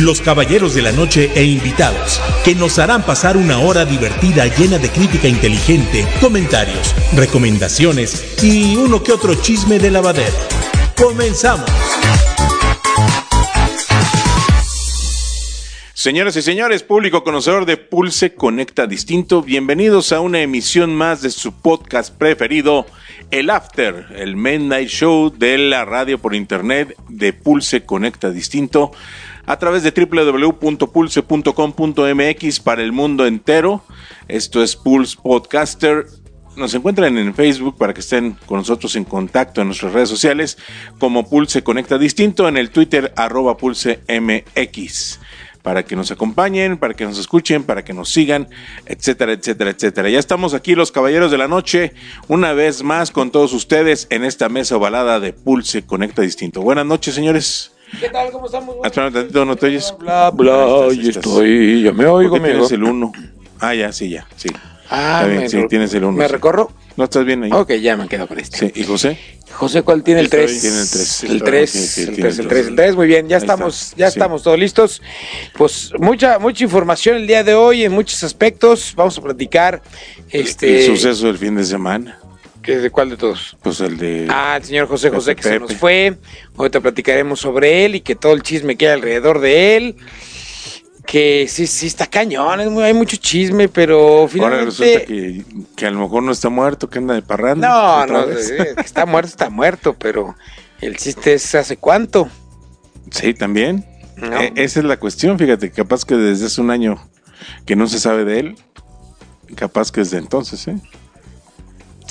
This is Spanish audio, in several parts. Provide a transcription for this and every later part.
los caballeros de la noche e invitados, que nos harán pasar una hora divertida llena de crítica inteligente, comentarios, recomendaciones y uno que otro chisme de lavadero. Comenzamos. Señoras y señores, público conocedor de Pulse Conecta Distinto, bienvenidos a una emisión más de su podcast preferido, El After, el Midnight Show de la radio por internet de Pulse Conecta Distinto, a través de www.pulse.com.mx para el mundo entero. Esto es Pulse Podcaster. Nos encuentran en Facebook para que estén con nosotros en contacto en nuestras redes sociales como Pulse Conecta Distinto, en el Twitter arroba Pulse MX para que nos acompañen, para que nos escuchen, para que nos sigan, etcétera, etcétera, etcétera. Ya estamos aquí los Caballeros de la Noche, una vez más con todos ustedes en esta mesa ovalada de Pulse Conecta Distinto. Buenas noches, señores. ¿Qué tal? ¿Cómo estamos? Espera un tantito, ¿no te oyes? Bla, bla, estoy, ya me ¿Por oigo, tienes el 1? Ah, ya, sí, ya, sí. Ah, Está bien, me sí, tienes el uno, ¿Me sí. recorro? ¿No estás bien ahí? Ok, ya me quedo con este. Sí, ¿y José? José, ¿cuál tiene el Estoy- 3? tiene el tres. El 3, Sí, sí, el tiene 3, el el tres. 3, el 3, muy bien, ya Ahí está, estamos, ya sí. estamos todos listos. Pues mucha, mucha información el día de hoy en muchos aspectos. Vamos a platicar, este, El suceso del fin de semana. ¿Qué- ¿de cuál de todos? Pues el de... Ah, el señor José José que se nos fue. Ahorita platicaremos sobre él y que todo el chisme que hay alrededor de él. Que sí, sí está cañón, es muy- hay mucho chisme, pero Ahora finalmente... resulta que, que a lo mejor no está muerto, que anda de parranda. No, no, vez. eh, está muerto, está muerto, pero el chiste es hace cuánto. Sí, también. No. Eh, esa es la cuestión, fíjate, capaz que desde hace un año que no se sabe de él, capaz que desde entonces, ¿eh?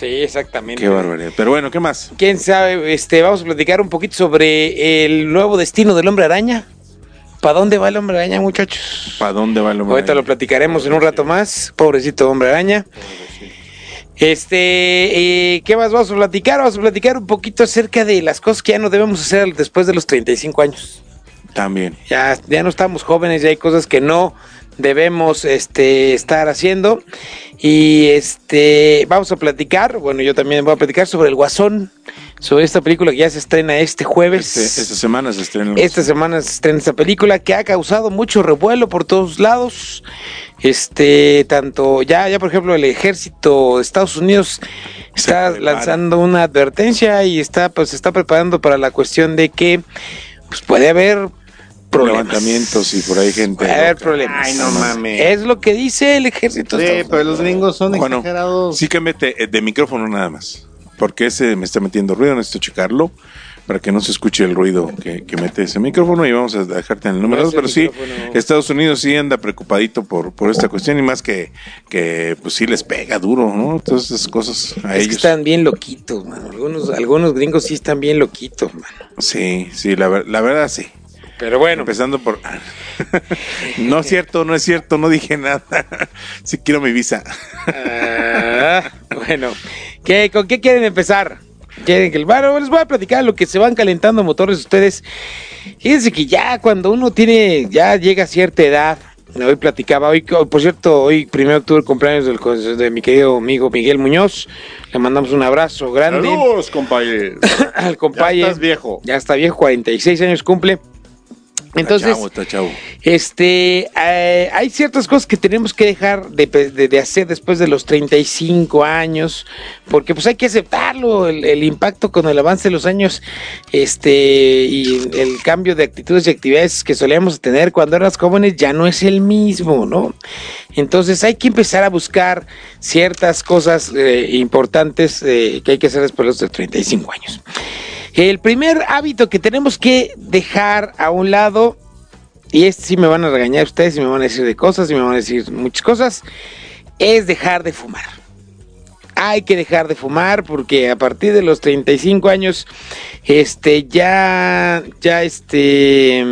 Sí, exactamente. Qué barbaridad. Pero bueno, ¿qué más? Quién sabe, este, vamos a platicar un poquito sobre el nuevo destino del hombre araña. ¿Para dónde va el hombre araña, muchachos? ¿Para dónde va el hombre? Ahorita lo platicaremos en un rato más. Pobrecito hombre araña. Este, eh, ¿qué más vamos a platicar? Vamos a platicar un poquito acerca de las cosas que ya no debemos hacer después de los 35 años. También. Ya, ya no estamos jóvenes, ya hay cosas que no debemos este, estar haciendo. Y este vamos a platicar, bueno, yo también voy a platicar sobre el Guasón, sobre esta película que ya se estrena este jueves. Este- esta semana se estrena. Esta semana se estrena esta película que ha causado mucho revuelo por todos lados. Este, tanto ya, ya por ejemplo, el ejército de Estados Unidos está lanzando una advertencia y está, pues, se está preparando para la cuestión de que pues, puede haber problemas. levantamientos y por ahí gente. Puede haber loca. problemas. Ay, no mames. Es lo que dice el ejército. de Sí, Estados pero los gringos son Bueno, exagerados. sí que mete eh, de micrófono nada más. Porque ese me está metiendo ruido, necesito checarlo para que no se escuche el ruido que, que mete ese micrófono y vamos a dejarte en el número No, dos, ese pero sí, micrófono- Estados Unidos sí anda preocupadito por, por esta cuestión y más que, que pues sí les pega duro, ¿no? Todas esas cosas a Es que ellos. están bien loquitos, mano. Algunos, algunos gringos sí están bien loquitos, mano. Sí, sí, la verdad sí. Pero bueno, Empezando por... no es cierto, no es cierto, no dije nada. sí quiero mi visa. Ah, bueno, ¿qué, ¿con qué quieren empezar? ¿Quieren que el bueno, les voy a platicar lo que se van calentando motores ustedes. Fíjense que ya cuando uno tiene, ya llega a cierta edad, hoy platicaba, hoy, hoy, por cierto, hoy primero octubre el cumpleaños del, de mi querido amigo Miguel Muñoz, le mandamos un abrazo grande compañeros. al compadre. Ya estás viejo. Ya está viejo, 46 años cumple. Entonces, Está chavo, está chavo. este, eh, hay ciertas cosas que tenemos que dejar de, de- de hacer después de los 35 años, porque pues hay que aceptarlo, el, el impacto con el avance de los años, este, y el cambio de actitudes y actividades que solíamos tener cuando eras jóvenes ya no es el mismo, ¿no? Entonces hay que empezar a buscar ciertas cosas eh, importantes eh, que hay que hacer después de los 35 años. El primer hábito que tenemos que dejar a un lado, y este sí me van a regañar ustedes y me van a decir de cosas y me van a decir muchas cosas, es dejar de fumar. Hay que dejar de fumar porque a partir de los 35 años, este, ya, ya, este,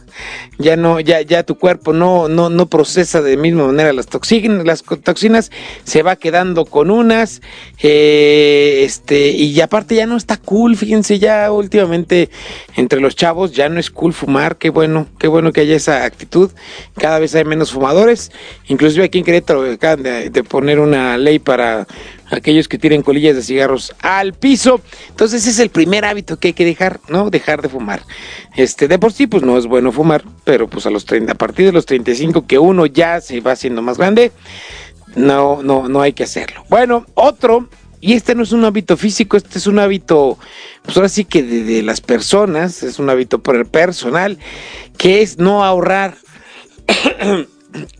ya no, ya, ya tu cuerpo no, no, no procesa de misma manera las toxinas, las toxinas, se va quedando con unas, eh, este, y aparte ya no está cool, fíjense, ya últimamente entre los chavos ya no es cool fumar, qué bueno, qué bueno que haya esa actitud, cada vez hay menos fumadores, inclusive aquí en Querétaro acaban de, de poner una ley para aquellos que tienen colillas de cigarros al piso. Entonces ese es el primer hábito que hay que dejar, ¿no? Dejar de fumar. Este, de por sí, pues no es bueno fumar, pero pues a los 30, a partir de los 35 que uno ya se va haciendo más grande, no, no, no hay que hacerlo. Bueno, otro, y este no es un hábito físico, este es un hábito, pues ahora sí que de, de las personas, es un hábito personal, que es no ahorrar.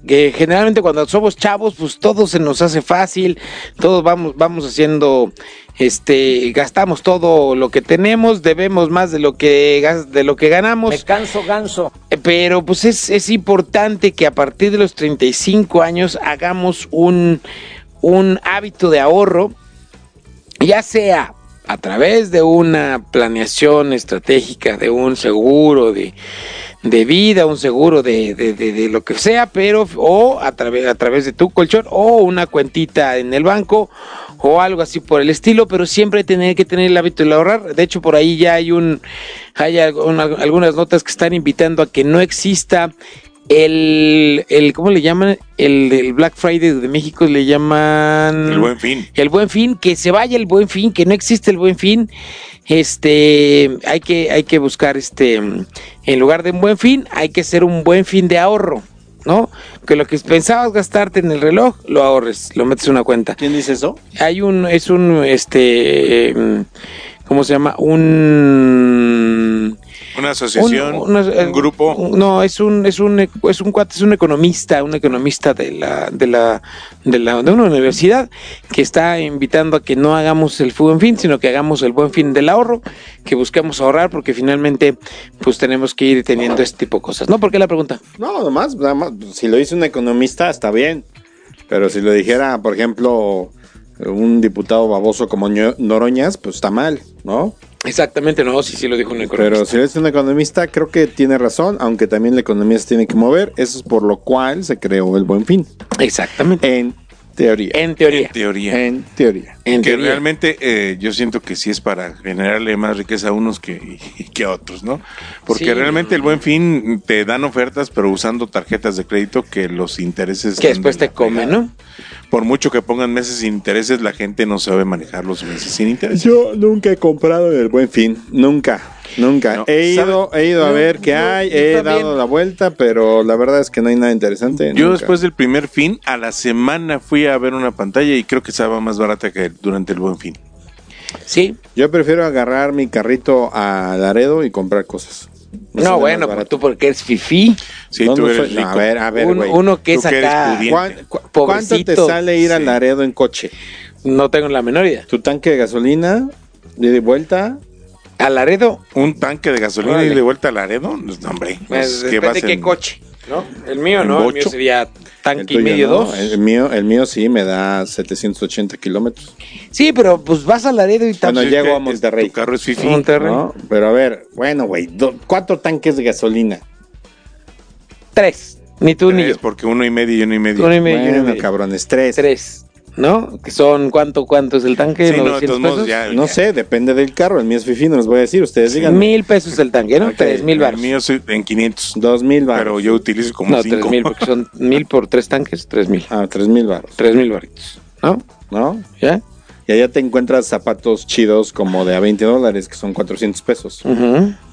que generalmente cuando somos chavos, pues todo se nos hace fácil, todos vamos, vamos haciendo, este, gastamos todo lo que tenemos, debemos más de lo que de lo que ganamos. Me canso ganso. Pero pues es, es importante que a partir de los 35 años hagamos un, un hábito de ahorro, ya sea a través de una planeación estratégica, de un seguro de, de vida, un seguro de, de- de- lo que sea, pero o a través, a través de tu colchón o una cuentita en el banco o algo así por el estilo, pero siempre tener que tener el hábito de ahorrar. De hecho, por ahí ya hay un hay alguna- algunas notas que están invitando a que no exista el, el ¿cómo le llaman? El del Black Friday de México le llaman El buen fin. el buen fin, que se vaya el buen fin, que no existe el buen fin. Este, hay que, hay que buscar este, en lugar de un buen fin, hay que hacer un buen fin de ahorro, ¿no? Que lo que pensabas gastarte en el reloj, lo ahorres, lo metes en una cuenta. ¿Quién dice eso? Hay un, es un, este, em, ¿cómo se llama? Un, Una asociación, un, una- eh, grupo. no, es un, es un, es un cuate, es un economista, un economista de la, de la, de la, de una universidad que está invitando a que no hagamos el buen fin, sino que hagamos el buen fin del ahorro, que busquemos ahorrar, porque finalmente, pues tenemos que ir teniendo este tipo de cosas. ¿No? ¿Por qué la pregunta? No, nomás, nada más, si lo dice un economista está bien, pero si lo dijera, por ejemplo, un diputado baboso como Noroñas, pues está mal, ¿no? Exactamente, no, sí, sí lo dijo un economista. Pero si dice un economista, creo que tiene razón, aunque también la economía se tiene que mover, eso es por lo cual se creó el buen fin, Exactamente. en teoría. En teoría. En teoría. En teoría. En que teoría. realmente eh, yo siento que sí es para generarle más riqueza a unos que, que a otros, ¿no? Porque Sí. realmente el buen fin te dan ofertas, pero usando tarjetas de crédito que los intereses... Que después de te la come, fregada. ¿no? Por mucho que pongan meses sin intereses, la gente no sabe manejar los meses sin intereses. Yo nunca he comprado en el buen fin, nunca, nunca. No, he ido, he ido a No, ver qué hay, he también. dado la vuelta, pero la verdad es que no hay nada interesante. Yo nunca. después del primer fin, a la semana fui a ver una pantalla y creo que estaba más barata que durante el buen fin. Sí. Yo prefiero agarrar mi carrito a Laredo y comprar cosas. No, bueno, pero tú porque eres fifí. Sí, tú eres no, rico. a ver, a ver, Un- güey. uno que es acá. pudiente. ¿Cuán- cu- ¿Cuánto te sale ir a. Laredo en coche? No tengo la menor idea. Tu tanque de gasolina, de vuelta, A Laredo, Un tanque de gasolina Órale. y de vuelta a Laredo. No, hombre. pues, ¿qué depende de qué en- coche, ¿no? El mío no, el bocho? mío sería el tanque y medio, ¿no? dos. El mío, el mío sí me da 780 kilómetros. Sí, pero pues vas a Laredo y Bueno, también. Sí, llego a Monterrey. Tu carro es fifi. Monterrey. ¿no? Pero a ver, bueno, güey, cuatro tanques de gasolina. Tres. Ni tú ni Tres, yo. porque uno y medio y uno y medio. Uno y medio, uno y Bueno, medio. cabrones, tres. Tres. ¿No? Que son, ¿cuánto, cuánto es el tanque? Sí, no, de 900 todos modos, pesos. ya. No ya. sé, depende del carro. El mío es fifi, no les voy a decir. Ustedes digan. Mil pesos el tanque, ¿no? Tres mil El baros. mío es en 500. Dos mil baros. Pero yo utilizo como No, tres mil, porque son mil por tres tanques, tres mil. Ah, tres mil baros. Tres mil baritos. ¿No? ¿No? ¿Ya? Y allá te encuentras zapatos chidos como de a 20 dólares, que son 400 pesos.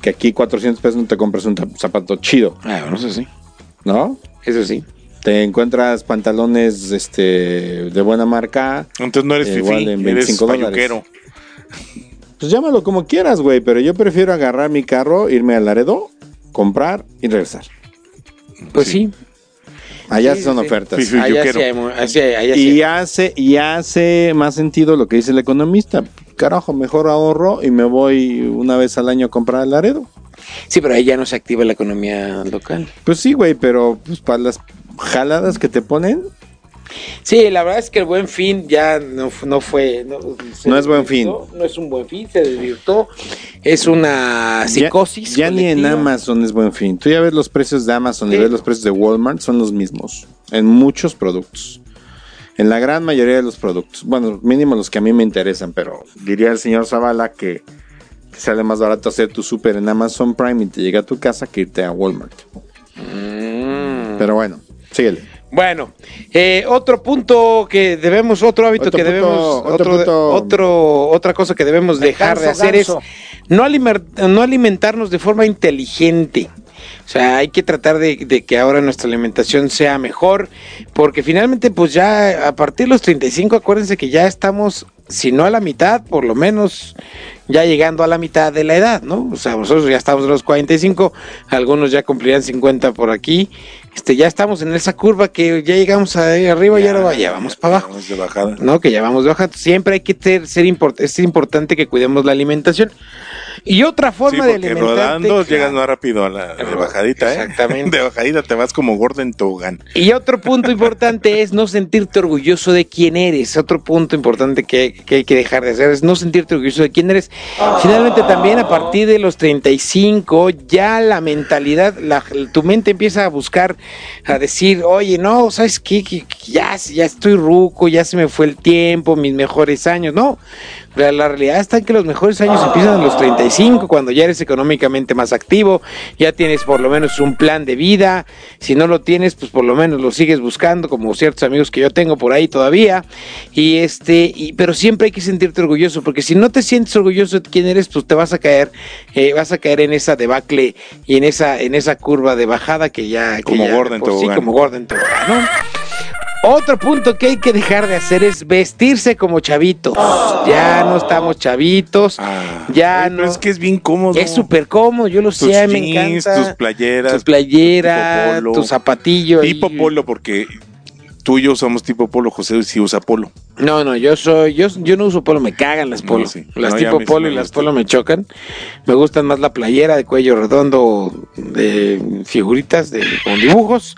Que aquí 400 pesos no te compras un zapato chido, Ah, bueno, eso sí. ¿no? Eso sí. Te encuentras pantalones este, de buena marca. Entonces no eres Igual fifi, en eres 25 dólares. payuquero. Pues llámalo como quieras, güey. Pero yo prefiero agarrar mi carro, irme a Laredo, comprar y regresar. Pues sí. Allá Sí, son sí. ofertas. Sí, sí. yo Allá quiero. sí hay, mu- así hay- allá sí Y hace, y hace más sentido lo que dice el economista. Carajo, mejor ahorro y me voy una vez al año a comprar a Laredo. Sí, pero ahí ya no se activa la economía local. Pues sí, güey, pero pues para las jaladas que te ponen, Sí, la verdad es que el buen fin ya no, no fue. No, es buen fin. No es un buen fin, se desvirtó. Es una psicosis. Ya, ya ni en. Amazon es buen fin. Tú ya ves los precios de Amazon y ves los precios de Walmart, son los mismos. En muchos productos. En la gran mayoría de los productos. Bueno, mínimo los que a mí me interesan, pero diría el señor Zavala que, que sale más barato hacer tu súper en Amazon Prime y te llega a tu casa que irte a Walmart. Mm. Pero bueno, síguele. Bueno, eh, otro punto que debemos, otro hábito Otro que punto, debemos, otro otro, punto. otro- otra cosa que debemos dejar de hacer ganso. es no, alimer- no alimentarnos de forma inteligente. O sea, hay que tratar de, de que ahora nuestra alimentación sea mejor, porque finalmente, pues ya a partir de los 35, acuérdense que ya estamos, si no a la mitad, por lo menos ya llegando a la mitad de la edad, ¿no? O sea, nosotros ya estamos en los 45, algunos ya cumplirán 50 por aquí, este, ya estamos en esa curva que ya llegamos ahí arriba y ahora ya vamos para abajo. Vamos de bajada. ¿no? Que ya vamos de baja. Siempre hay que ter- ser import- es importante que cuidemos la alimentación. Y otra Sí, forma de porque alimentarte. rodando llegas más rápido a la de bajadita, ¿eh? Exactamente. De bajadita te vas como gordo en tobogán. Y otro punto importante es no sentirte orgulloso de quién eres. Otro punto importante que, que hay que dejar de hacer es no sentirte orgulloso de quién eres. Finalmente también a partir de los 35 ya la mentalidad, la- tu mente empieza a buscar, a decir, oye, no, ¿sabes qué? Ya, ya estoy ruco, ya se me fue el tiempo, mis mejores años. No, la, la realidad está en que los mejores años empiezan a los 35, cuando ya eres económicamente más activo, ya tienes por lo menos un plan de vida. Si no lo tienes, pues por lo menos lo sigues buscando, como ciertos amigos que yo tengo por ahí todavía. Y este, y, pero siempre hay que sentirte orgulloso, porque si no te sientes orgulloso de quién eres, pues te vas a caer, eh, vas a caer en esa debacle y en esa, en esa curva de bajada que ya, que Como ya por sí, como tobogán, ¿no? Otro punto que hay que dejar de hacer es vestirse como chavitos. Ya no estamos chavitos. Ah, ya no. pero es que es bien cómodo. Es súper cómodo, yo lo Tus sé, me jeans, encanta. tus playeras. Tu playera, tipo polo. tu zapatillo. Tipo ahí. polo, porque tú y yo usamos tipo polo, José sí usa polo. No, no, yo soy, yo, yo no uso polo, me cagan las No, polo. sí. Las No, ya a tipo sí polo y las polo me chocan. Me gustan más la playera de cuello redondo, de figuritas, de, con dibujos.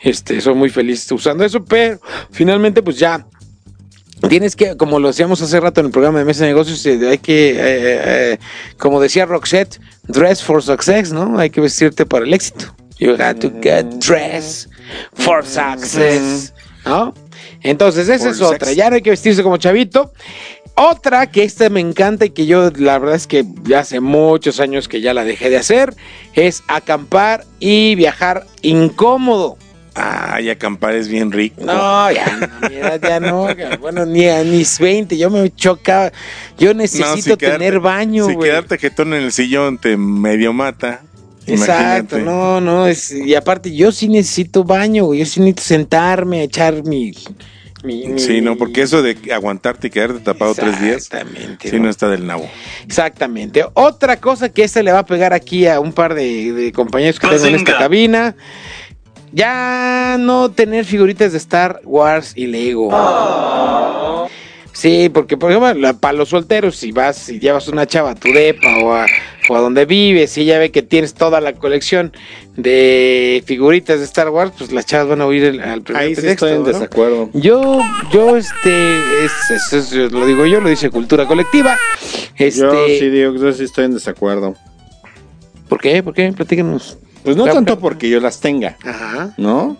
Este, soy muy feliz usando eso, pero finalmente pues ya Tienes que, como lo hacíamos hace rato en el programa de Mesa de Negocios, eh, hay que, eh, eh, como decía Roxette, dress for success, ¿no? Hay que vestirte para el éxito. You got to get dressed for success, ¿no? Entonces, esa es otra. sex. Ya no hay que vestirse como chavito. Otra que esta me encanta y que yo la verdad es que ya hace muchos años que ya la dejé de hacer es acampar y viajar incómodo. Ay, acampar es bien rico. No, ya mira, ya no. Bueno, ni a mis 20, yo me choca. Yo No, necesito quedarte- tener baño, Si güey. quedarte jetón en el sillón te medio mata. Exacto, imagínate. no, no. Es, y aparte, yo sí necesito baño, güey. Yo sí necesito sentarme, a echar mi. mi- mi- Sí, no, porque eso de aguantarte y quedarte tapado tres días, Exactamente. sí ¿no? está del nabo. Exactamente. Otra cosa que este le va a pegar aquí a un par de, de compañeros que tengo en esta cabina. Ya no tener figuritas de Star Wars y Lego. Sí, porque por ejemplo, la- para los solteros, si vas y llevas una chava a tu depa o a, o a donde vives y ella ve que tienes toda la colección de figuritas de Star Wars, pues las chavas van a oír el, al primer Ahí sí estoy en ¿no? desacuerdo. Yo, yo, este, es, es- es- lo digo yo, lo dice Cultura Colectiva. Este, Yo sí digo, yo sí estoy en desacuerdo. ¿Por qué? ¿Por qué? Platícanos. Pues no Claro, tanto porque yo las tenga, Ajá. ¿no?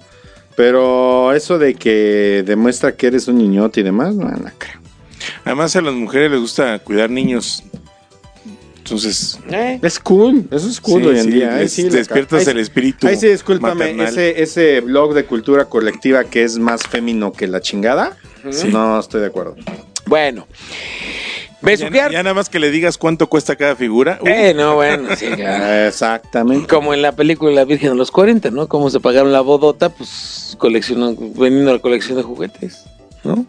Pero eso de que demuestra que eres un niñote y demás, no, no creo. Además a las mujeres les gusta cuidar niños. Entonces, ¿Eh? Es cool, eso es cool sí, hoy en sí, día. Ahí sí, despiertas ahí el espíritu. Ahí sí, discúlpame, maternal. ese, ese blog de cultura colectiva que es más femino que la chingada, no estoy de acuerdo. Bueno. Besuquear. ya nada más que le digas cuánto cuesta cada figura. Uy, Eh, no, bueno, sí, ya. Exactamente. Como en la película La Virgen de los 40, ¿no? Como se pagaron la bodota, pues coleccionan, vendiendo la colección de juguetes, ¿no?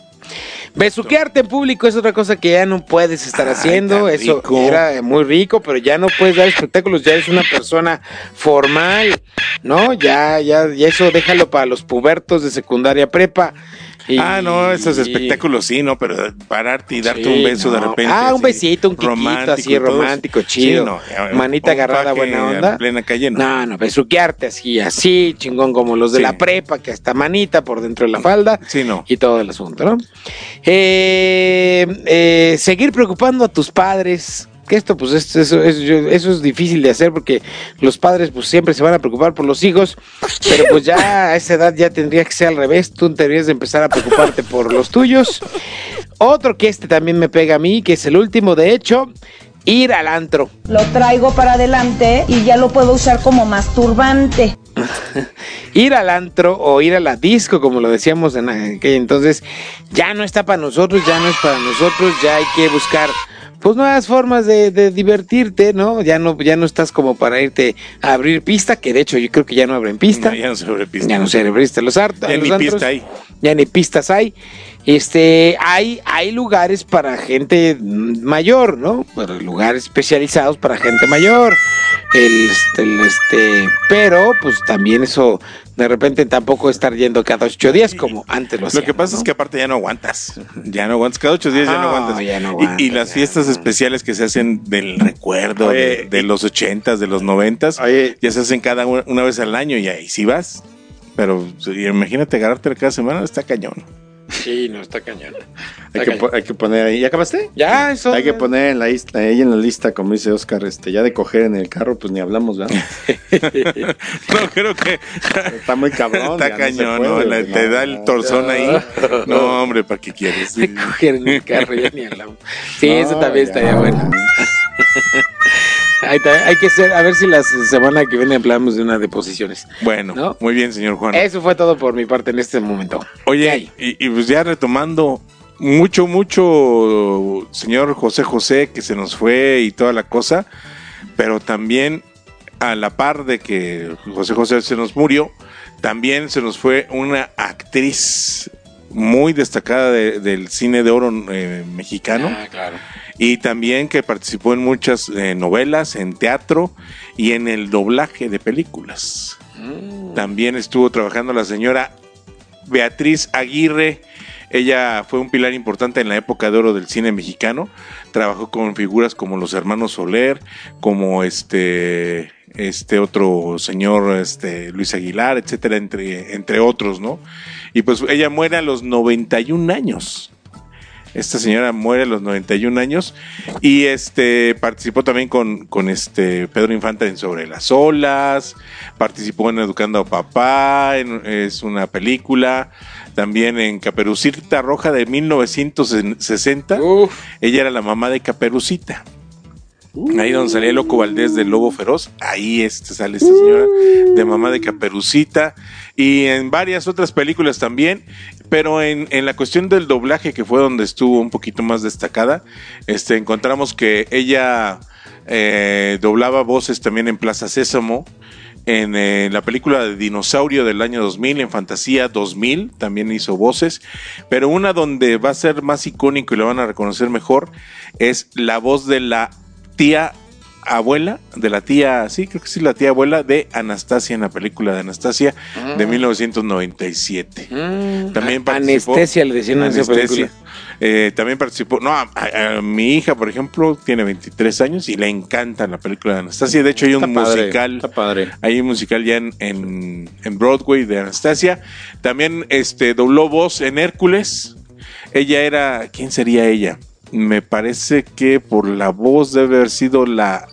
Besuquearte en público es otra cosa que ya no puedes estar Ay, haciendo. Eso era muy rico, pero ya no puedes dar espectáculos. Ya eres una persona formal, ¿no? Ya, ya, ya eso déjalo para los pubertos de secundaria prepa. Ah, no, esos espectáculos sí, ¿no? Pero pararte y darte Sí, un beso de repente. Ah, un besito, un quiquito romántico así romántico, chido. Sí, no, eh, Manita agarrada, buena en onda. plena calle, no. No, no, besuquearte así, así, chingón, como los de la prepa, que hasta manita por dentro de la falda. Sí, no. Y todo el asunto, ¿no? Eh, eh, seguir preocupando a tus padres. Que esto, pues, es- eso, eso es difícil de hacer porque los padres, pues, siempre se van a preocupar por los hijos. Pero, pues, ya a esa edad ya tendría que ser al revés. Tú deberías de empezar a preocuparte por los tuyos. Otro que este también me pega a mí, que es el último, de hecho, ir al antro. Lo traigo para adelante y ya lo puedo usar como masturbante. ir al antro o ir a la disco, como lo decíamos en aquel entonces, ya no está para nosotros, ya no es para nosotros, ya hay que buscar pues nuevas formas de, de divertirte, ¿no? Ya no, ya no estás como para irte a abrir pista, que de hecho yo creo que ya no abren pista. No, ya no se abre pista. Ya no se abriste los hartos. Ya ni pista hay. Ya ni pistas hay. Este, hay, hay lugares para gente mayor, ¿no? Lugares especializados para gente mayor. El, este, el, este, pero, pues también eso, de repente tampoco estar yendo cada ocho días como antes lo que pasa ¿no? es que aparte ya no aguantas. Ya no aguantas. Cada ocho días ya no No, aguantas. ya no Y- las ya fiestas no. especiales que se hacen del recuerdo Oye, de, de los ochentas, de los noventas, Oye. ya se hacen cada una, una vez al año y ahí sí vas. Pero imagínate agarrarte cada semana, está cañón. Sí, no, está cañón. Hay que, po- hay que poner ahí. ¿Ya acabaste? Ya, eso. Hay que poner en la lista, ahí en la lista, como dice Oscar, este, ya de coger en el carro, pues ni hablamos, ¿verdad? No, creo que Está muy cabrón. está ya no se cañón, puede, ¿no? La- te da el torzón ahí. No, hombre, ¿para qué quieres? de coger en el carro, ya ni hablamos. Sí, eso también ya. estaría bueno. Está, hay que ser, a ver si la semana que viene hablamos de una de posiciones. Bueno, ¿No? muy bien, señor Juan. Eso fue todo por mi parte en este momento. ¿Qué Oye, y pues ya retomando, mucho, mucho, señor José José, que se nos fue y toda la cosa, pero también a la par de que José José se nos murió, también se nos fue una actriz muy destacada de- del cine de oro eh, mexicano Ah, claro. Y también que participó en muchas eh, novelas, en teatro y en el doblaje de películas. También estuvo trabajando la señora Beatriz Aguirre. Ella fue un pilar importante en la época de oro del cine mexicano. Trabajó con figuras como los hermanos Soler, como este este otro señor este Luis Aguilar, etcétera, entre entre otros, ¿no? Y pues ella muere a los 91 años. Esta señora muere a los 91 años y este participó también con, con este Pedro Infante en Sobre las olas, participó en Educando a Papá, en- es una película, también en Caperucita Roja de 1960. Uf, Ella era la mamá de Caperucita. Ahí donde salía el Loco Valdés del Lobo Feroz, ahí este sale esta señora de mamá de Caperucita y en varias otras películas también, pero en, en la cuestión del doblaje que fue donde estuvo un poquito más destacada, este encontramos que ella eh, doblaba voces también en Plaza Sésamo, en la película de Dinosaurio del año 2000, en Fantasía 2000, también hizo voces, pero una donde va a ser más icónico y lo van a reconocer mejor es la voz de la tía abuela, de la tía, sí, creo que sí, la tía abuela de Anastasia en la película de Anastasia de 1997. mm, También participó- Anestesia le decían en esa película. Eh, también participó, no, a, a- a mi hija, por ejemplo, tiene 23 años y le encanta la película de Anastasia. De hecho, hay un Está padre, musical. Está padre. Hay un musical ya en, en, en Broadway de Anastasia. También este, dobló voz en Hércules. Ella era. ¿Quién sería ella? Me parece que por la voz debe haber sido la,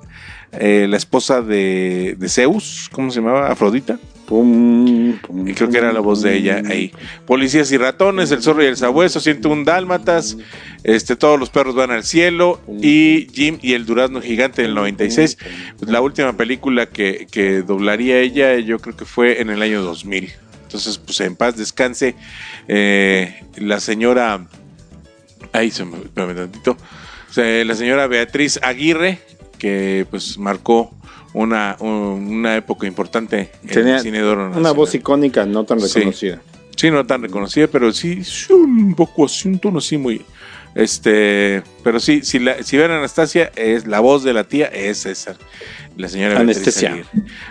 eh, la esposa de, de Zeus. ¿Cómo se llamaba? Afrodita. Pum, pum, Y creo que era la voz de ella ahí. Policías y ratones, el zorro y el sabueso, 101 dálmatas, este, todos los perros van al cielo y Jim y el durazno gigante del 96. Pues la última película que, que doblaría ella yo creo que fue en el año 2000. Entonces, pues en paz descanse eh, la señora... Ahí se me... tantito. La señora Beatriz Aguirre, que pues marcó una, una época importante en Tenía el cine de oro Una voz icónica, no tan reconocida. Sí, no tan reconocida, pero sí, sí, un poco así, un tono así muy, Este, pero sí, si, la, si ven Anastasia, es la voz de la tía es esa. La señora Anestesia. Aguirre.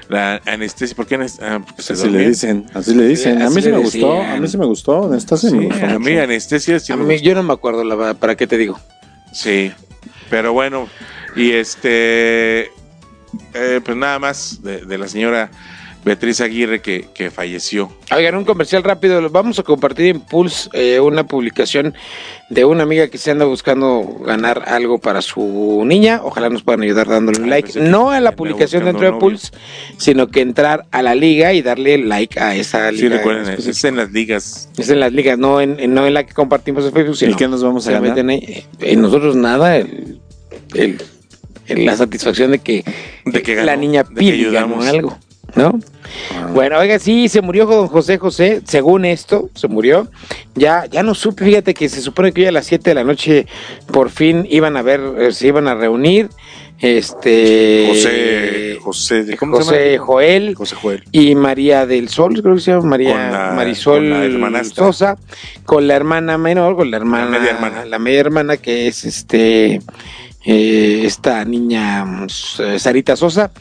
La anestesia, ¿por qué? anes- ah, porque se Así le dicen, así le dicen. A mí sí le me gustó, a mí sí me gustó. Esta sí, me gustó a mí anestesia sí A me mí, gustó. yo no me acuerdo, la verdad, ¿para qué te digo? Sí, pero bueno, y este, eh, pues nada más de, de la señora Beatriz Aguirre que, que falleció. Oigan, un comercial rápido. Vamos a compartir en Pulse eh, una publicación de una amiga que se anda buscando ganar algo para su niña. Ojalá nos puedan ayudar dándole un Ah, like. que No a la publicación dentro de. Pulse, sino que entrar a la liga y darle like a esa Sí, liga. recuerden, específica. es en las ligas. Es en las ligas, no en, en- no en la que compartimos en Facebook. Sino ¿Y qué nos vamos a ganar? ahí. Eh, En nosotros nada, el, el- el- la satisfacción de que, De que la niña y ganó algo, ¿no? Ah. Bueno, oiga, sí, se murió don José José, según esto, se murió. Ya, ya no supe, fíjate que se supone que hoy a las 7 de la noche por fin iban a ver, eh, se iban a reunir. Este José, José, ¿cómo se José llama? Joel José Joel. y María del Sol, creo que se llama María Con la- Marisol con la. Sosa, con la hermana menor, con la hermana, media hermana. la media hermana que es este eh, esta niña mm, S- Sarita Sosa.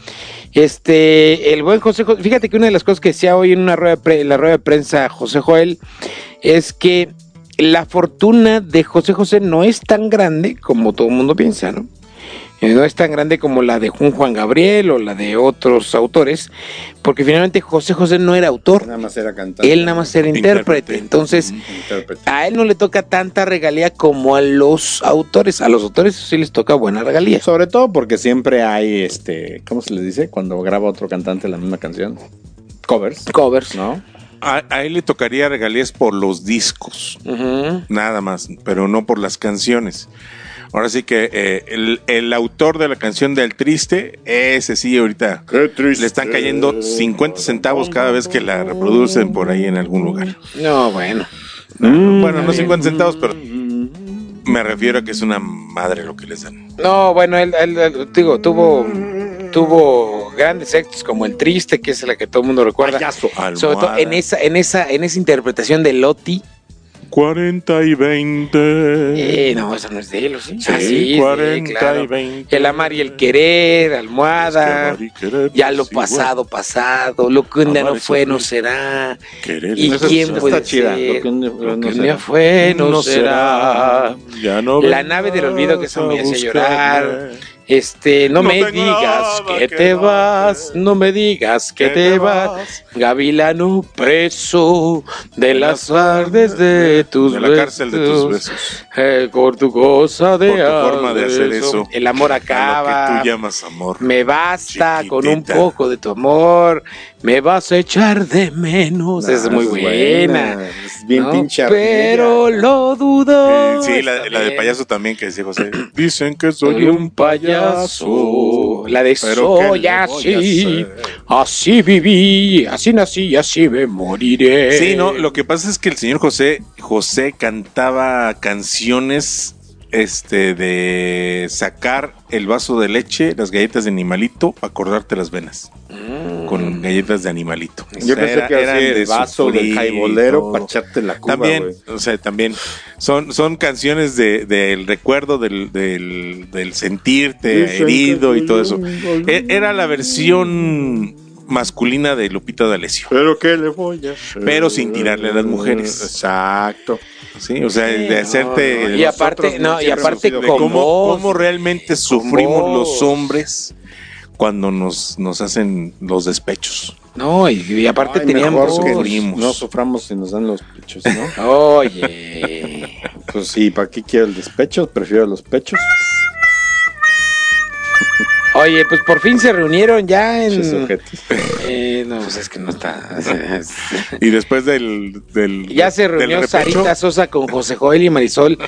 Este, el buen José, Jo- fíjate que una de las cosas que decía hoy en una rueda pre- en la rueda de prensa José Joel es que la fortuna de José José no es tan grande como todo el mundo piensa, ¿no? Eh, No es tan grande como la de Juan Juan Gabriel o la de otros autores, porque finalmente José José no era autor, Nada más era cantante. él nada más era intérprete. Intérprete. Entonces, Intérprete. a él no le toca tanta regalía como a los autores. A los autores sí les toca buena regalía. Sobre todo porque siempre hay, este, ¿cómo se le dice? Cuando graba otro cantante la misma canción. Covers, Covers. ¿no? A, a él le tocaría regalías por los discos, nada más, pero no por las canciones. Ahora sí que eh, el, el autor de la canción del triste, ese sí, ahorita le están cayendo 50 centavos cada vez que la reproducen por ahí en algún lugar. No, bueno. Bueno, no 50 centavos, pero me refiero a que es una madre lo que les dan. No, bueno, él, él- él, digo, tuvo, tuvo grandes éxitos como El Triste, que es la que todo el mundo recuerda. Payaso, Sobre todo en esa, en esa, en esa interpretación de Loti. 40 y 20. Eh, no, esa no es de él, ¿o sí? Sí, Ah, sí, 40 sí, claro. y 20. El amar y el querer, almohada. Es que amar y querer Ya lo es igual. pasado, pasado. Lo que un día no fue, no será. Querer ¿Y quién ser. puede Está chida. ser? Lo que un día- Lo que no un día será. fue, no, será. Ya no La nave del olvido que esa me hacía llorar. Este, no, No me digas que que te vas, no me digas que te vas, gavilano preso de las tardes de tus De la cárcel de tus besos. besos. Eh, por tu cosa de Por tu forma de hacer eso. El amor acaba. lo que tú llamas amor. Me basta con un poco de tu amor. Me vas a echar de menos. es muy buena. Es bien ¿no? pinche Pero ardilla. lo dudo. Sí, la, de payaso también que decía José. Dicen que soy Soy un payaso. La de Pero ¿qué soy así. Así viví, así nací y así me moriré. Sí, no, lo que pasa es que el señor José, José cantaba canciones este de sacar el vaso de leche, las galletas de animalito, para acordarte las venas. Con galletas de animalito. O Yo sea, pensé era- que eran así de el vaso del todo. para echarte la cuba, También, o sea, también son, son canciones de- del recuerdo del, del, del sentirte Dicen herido que y todo eso. E- Era la versión masculina de Lupita D'Alessio. Pero qué le voy a hacer. Pero sin tirarle a las mujeres. Exacto. Sí, o sea, de hacerte. no. Y aparte, no, y aparte de cómo, cómo realmente sufrimos los hombres cuando nos, nos hacen los despechos. No, y, y aparte Ay, voz. que sufrimos. no suframos si nos dan los pechos, ¿no? Oye. pues sí, ¿para qué quiero el despecho? Prefiero los pechos. Oye, pues por fin se reunieron ya en. Eh, no, pues es que no está. Y después del. del Ya se del reunió Sarita Sosa con José Joel y Marisol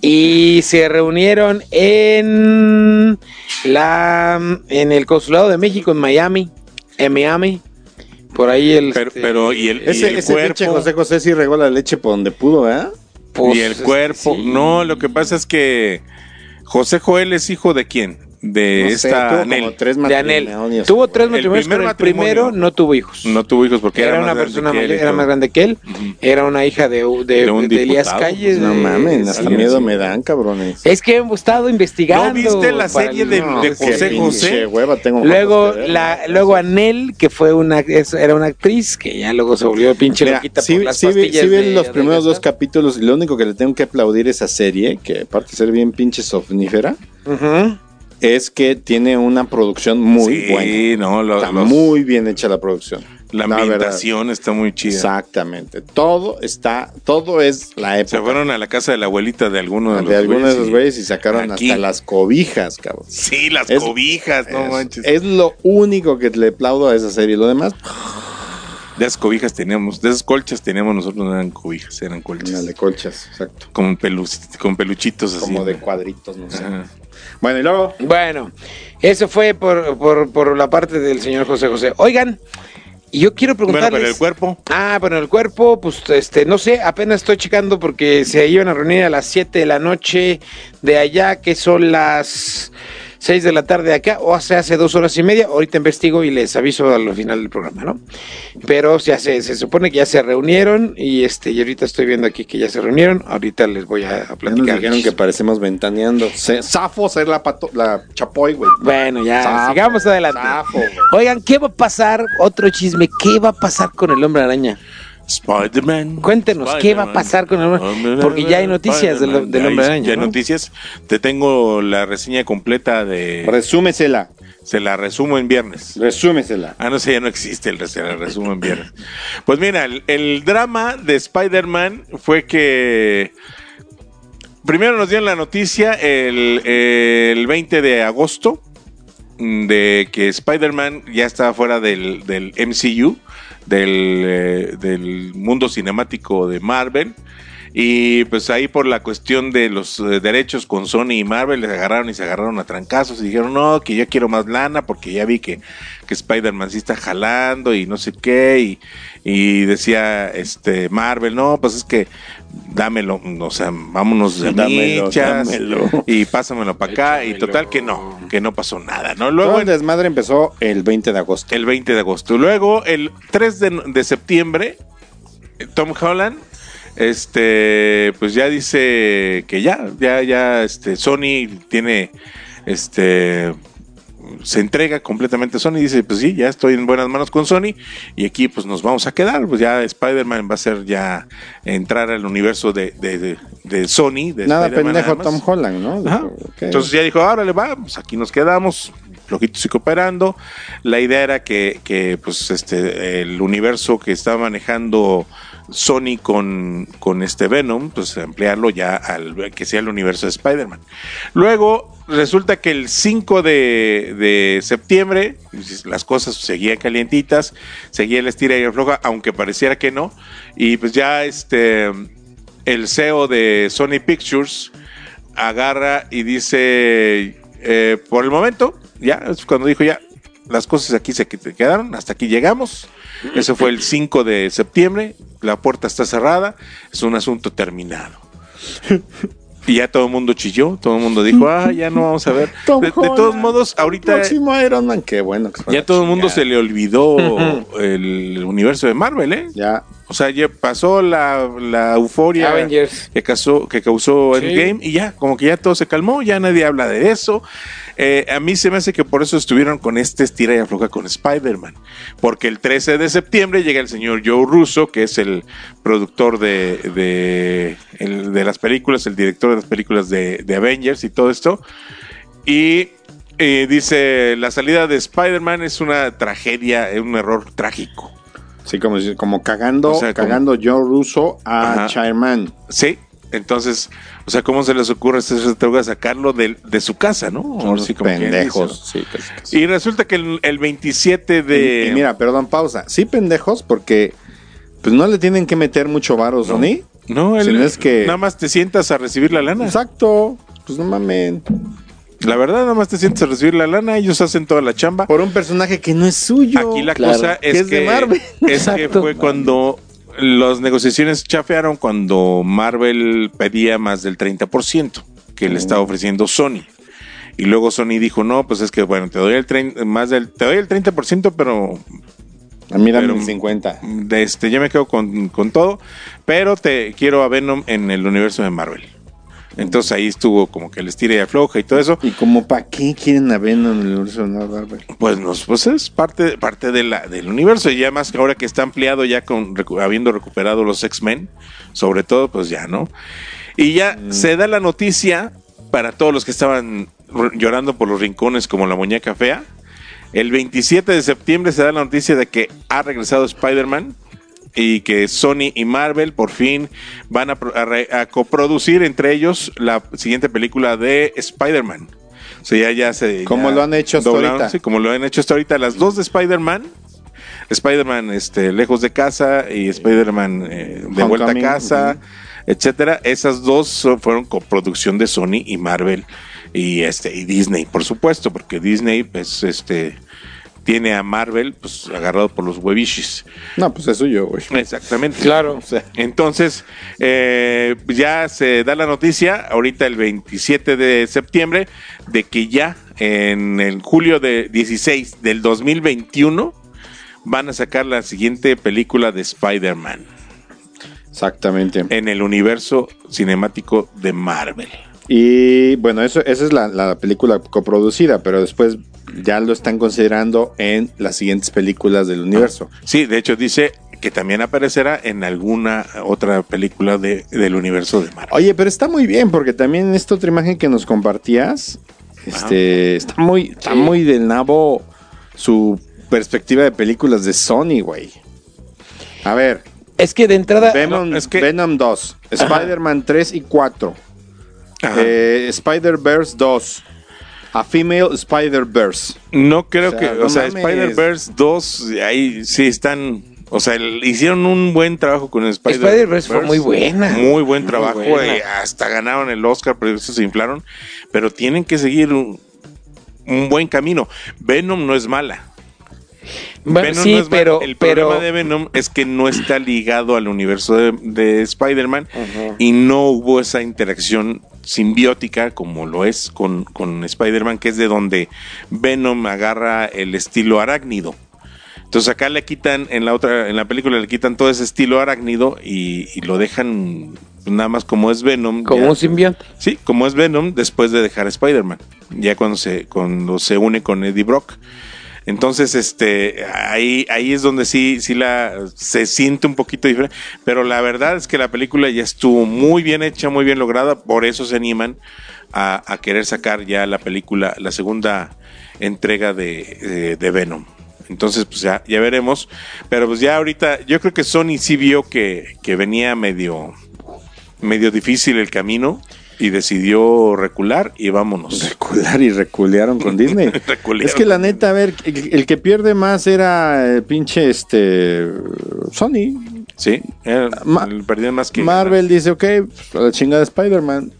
y se reunieron en la en el consulado de México en Miami, en Miami. Por ahí el Pero, este, pero y el, y Ese, el ese cuerpo. José José sí regó la leche por donde pudo, ¿eh? pues, y el cuerpo. sí. No, lo que pasa es que José Joel es hijo de quién? De No sé, esta tuvo Anel. como tres de Anel. matrimonios, Tuvo tres El matrimonios, primer pero el primero no tuvo hijos. No tuvo hijos porque era, era, una persona mayor, era más grande que él. Era una hija de, de, De un de Elías Calles. No de- mames, hasta sí. miedo me dan, cabrones. Es que hemos estado investigando. ¿No viste la serie el- de- no, de es que José José? Hueva tengo Luego, la, luego Anel, que fue una, era una actriz que ya luego se volvió pinche Mira, loquita sí, por las sí pastillas sí de- los primeros dos capítulos y lo único que le tengo que aplaudir esa serie, que aparte de ser bien pinche somnífera, Ujú. Es que tiene una producción muy sí, buena. no, lo- Está los- muy bien hecha la producción. la ambientación está muy chida. Exactamente. Todo está, todo es la época. Se fueron a la casa de la abuelita de alguno de, de, los algunos de y- güeyes y sacaron Aquí. hasta las cobijas, cabrón. Sí, las Es- cobijas, no es, manches. es lo único que le aplaudo a esa serie. Lo demás, De esas cobijas teníamos, de esas colchas teníamos nosotros, no eran cobijas, eran colchas. una de colchas, exacto. Con, pelu- con peluchitos así. Como de cuadritos, no sé. Ajá. Bueno, y luego. Bueno, eso fue por, por, por la parte del señor José José. Oigan, y yo quiero Bueno, preguntarles... pero el cuerpo. Ah, bueno, el cuerpo, pues, este, no sé, apenas estoy checando porque se iban a reunir a las 7 de la noche de allá, que son las 6 de la tarde de acá, o hace hace dos horas y media. Ahorita investigo y les aviso al final del programa, ¿no? Pero ya se, se supone que ya se reunieron y este, y ahorita estoy viendo aquí que ya se reunieron. Ahorita les voy a, a Ya nos platicar. dijeron que parecemos ventaneando. Se- Zafo ser la, pato, la chapoy, güey. Bueno, ya, Zafo, sigamos adelante. zafo. Oigan, ¿qué va a pasar? Otro chisme, ¿qué va a pasar con el hombre araña? Spider-Man. Cuéntenos, ¿qué va a pasar con el hombre? Porque ya hay noticias del, hombre hay- araña. Ya hay ¿no? noticias. Te tengo la reseña completa de. Resúmesela. Se la resumo en viernes. Resúmesela. Ah, no sé, ya no existe el se la resumo en viernes. Pues mira, el, el drama de Spider-Man fue que. Primero nos dieron la noticia el, el 20 de agosto mm, de que Spider-Man ya estaba fuera del, del MCU, del, eh, del mundo cinemático de Marvel. Y pues ahí por la cuestión de los eh, derechos con Sony y Marvel les agarraron y se agarraron a trancazos y dijeron, no, que yo quiero más lana porque ya vi que, que Spider-Man sí está jalando y no sé qué. Y, y decía este Marvel, no, pues es que dámelo, o sea, vámonos de Dámelo, michas dámelo. y pásamelo para acá. Y total que no, que no pasó nada, ¿no? Todo Luego el desmadre empezó el 20 de agosto. el 20 de agosto. Luego, el 3 de, de septiembre, Tom Holland, este, pues ya dice que ya, ya, ya, este, Sony tiene, este, se entrega completamente a Sony. Dice, pues sí, ya estoy en buenas manos con Sony y aquí pues nos vamos a quedar. Pues ya Spider-Man va a ser ya entrar al universo de, de, de- de Sony. De Nada pendejo nada. Tom Holland, ¿no? Entonces ya dijo, órale, va, pues aquí nos quedamos, flojitos y cooperando. La idea era que, que, pues, este, el universo que estaba manejando Sony con, con este Venom, pues ampliarlo ya al que sea el universo de Spider-Man. Luego, resulta que el 5 de, de septiembre, las cosas seguían calientitas, seguía el estira y afloja, aunque pareciera que no. Y pues ya este el CEO de Sony Pictures agarra y dice, eh, por el momento, ya, es cuando dijo ya, las cosas aquí se que- quedaron, hasta aquí llegamos. Eso fue el 5 de septiembre, la puerta está cerrada, es un asunto terminado. Y ya todo el mundo chilló, todo el mundo dijo, ah, ya no vamos a ver. Tom De, de todos modos, ahorita Próximo Iron Man, qué bueno. que ya todo el mundo se le olvidó el universo de Marvel, ¿eh? Ya, O sea, ya pasó la, la euforia Avengers. que causó, que causó Sí. Endgame y ya, como que ya todo se calmó, ya nadie habla de eso. Eh, a mí se me hace que por eso estuvieron con este estira y afloja con Spider-Man. Porque el 13 de septiembre llega el señor Joe Russo, que es el productor de, de, el- de las películas, el director de las películas de, de Avengers y todo esto. Y eh, dice, la salida de Spider-Man es una tragedia, es un error trágico. sí, como, como cagando, O sea, como- cagando Joe Russo a. Chairman. Sí, entonces, o sea, ¿cómo se les ocurre a este a sacarlo de, de su casa, no? Son sí, como pendejos. dice, Sí, casi, ¿no? casi. Y resulta que el, el 27 de... Y, y mira, perdón, pausa. Sí, pendejos, porque pues no le tienen que meter mucho varo, Sony. no, si el- no es que- nada más te sientas a recibir la lana. Exacto. Pues no mamen. La verdad, nada más te sientas a recibir la lana, ellos hacen toda la chamba. Por un personaje que no es suyo. Aquí la claro, cosa que es, es de que, Marvel. es que fue cuando las negociaciones chafearon cuando Marvel pedía más del 30% que le estaba ofreciendo Sony. Y luego Sony dijo, no, pues es que bueno, te doy el 30, más del, te doy el 30%, pero A mí dame Pero- el 50. de este, yo me quedo con, con todo, pero te quiero a Venom en el universo de Marvel. Entonces ahí estuvo como que el estira y afloja y todo eso. ¿Y como para qué quieren a Venom en el universo de Marvel? Pues, nos, pues es parte, parte de la, del universo y ya más que ahora que está ampliado ya con recu- habiendo recuperado los X-Men, sobre todo, pues ya, ¿no? Y ya se da la noticia para todos los que estaban llorando por los rincones como la muñeca fea. El 27 de septiembre se da la noticia de que ha regresado Spider-Man y que Sony y Marvel por fin van a, coproducir entre ellos la siguiente película de Spider-Man. O sea, ya, ya se. Como ya lo han hecho hasta doblaron, ahorita. sí, como lo han hecho hasta ahorita. Las dos de Spider-Man. Spider-Man este, lejos de casa y Spider-Man eh, de vuelta a casa, etcétera. Esas dos fueron coproducción de Sony y Marvel y este y Disney, por supuesto, porque Disney pues este tiene a Marvel pues agarrado por los huevichis. No, pues es suyo, güey. Exactamente. Claro. O sea, Entonces, eh, ya se da la noticia, ahorita el 27 de septiembre, de que ya en el julio de 16 del 2021 van a sacar la siguiente película de Spider-Man exactamente. en el universo cinemático de Marvel. Y bueno, eso, esa es la, la película coproducida, pero después ya lo están considerando en las siguientes películas del universo. Sí, de hecho dice que también aparecerá en alguna otra película de- del universo de Marvel. Oye, pero está muy bien, porque también esta otra imagen que nos compartías, este, está muy, está Sí. muy del nabo su perspectiva de películas de Sony, güey. A ver, Es que de entrada. Venom, no, es que- Venom 2, Spider-Man 3 y 4, Ajá. Eh, Spider-Verse 2, A Female Spider-Verse. No creo O sea, que, no o sea. Spider-Verse 2, ahí sí están, o sea, el- hicieron un buen trabajo con Spider- Spider-Verse fue muy buena. Muy buen Muy trabajo, buena. eh, hasta ganaron el Oscar, pero eso se inflaron, pero tienen que seguir un, un buen camino. Venom no es mala. Bueno, Venom sí, no es mala. pero. El pero problema de Venom es que no está ligado al universo de, de Spider-Man y no hubo esa interacción simbiótica como lo es con, con Spider-Man, que es de donde Venom agarra el estilo arácnido. Entonces acá le quitan, en la otra, en la película le quitan todo ese estilo arácnido y, y lo dejan nada más como es Venom. como ya. un simbionte. Sí, como es Venom después de dejar a Spider-Man, ya cuando se, cuando se une con Eddie Brock. Entonces, este, ahí, ahí es donde sí, sí la, se siente un poquito diferente. Pero la verdad es que la película ya estuvo muy bien hecha, muy bien lograda. Por eso se animan a, a querer sacar ya la película, la segunda entrega de, de- Venom. Entonces, pues ya, ya veremos. Pero pues ya ahorita, yo creo que Sony sí vio que, que venía medio, medio difícil el camino y decidió recular y vámonos. Recular y reculearon con Disney. Es que la neta, a ver, el, el que pierde más era el pinche este Sony. Sí, eh, Ma- perdían más que Marvel dice, ok, pues, a la chingada de Spider-Man.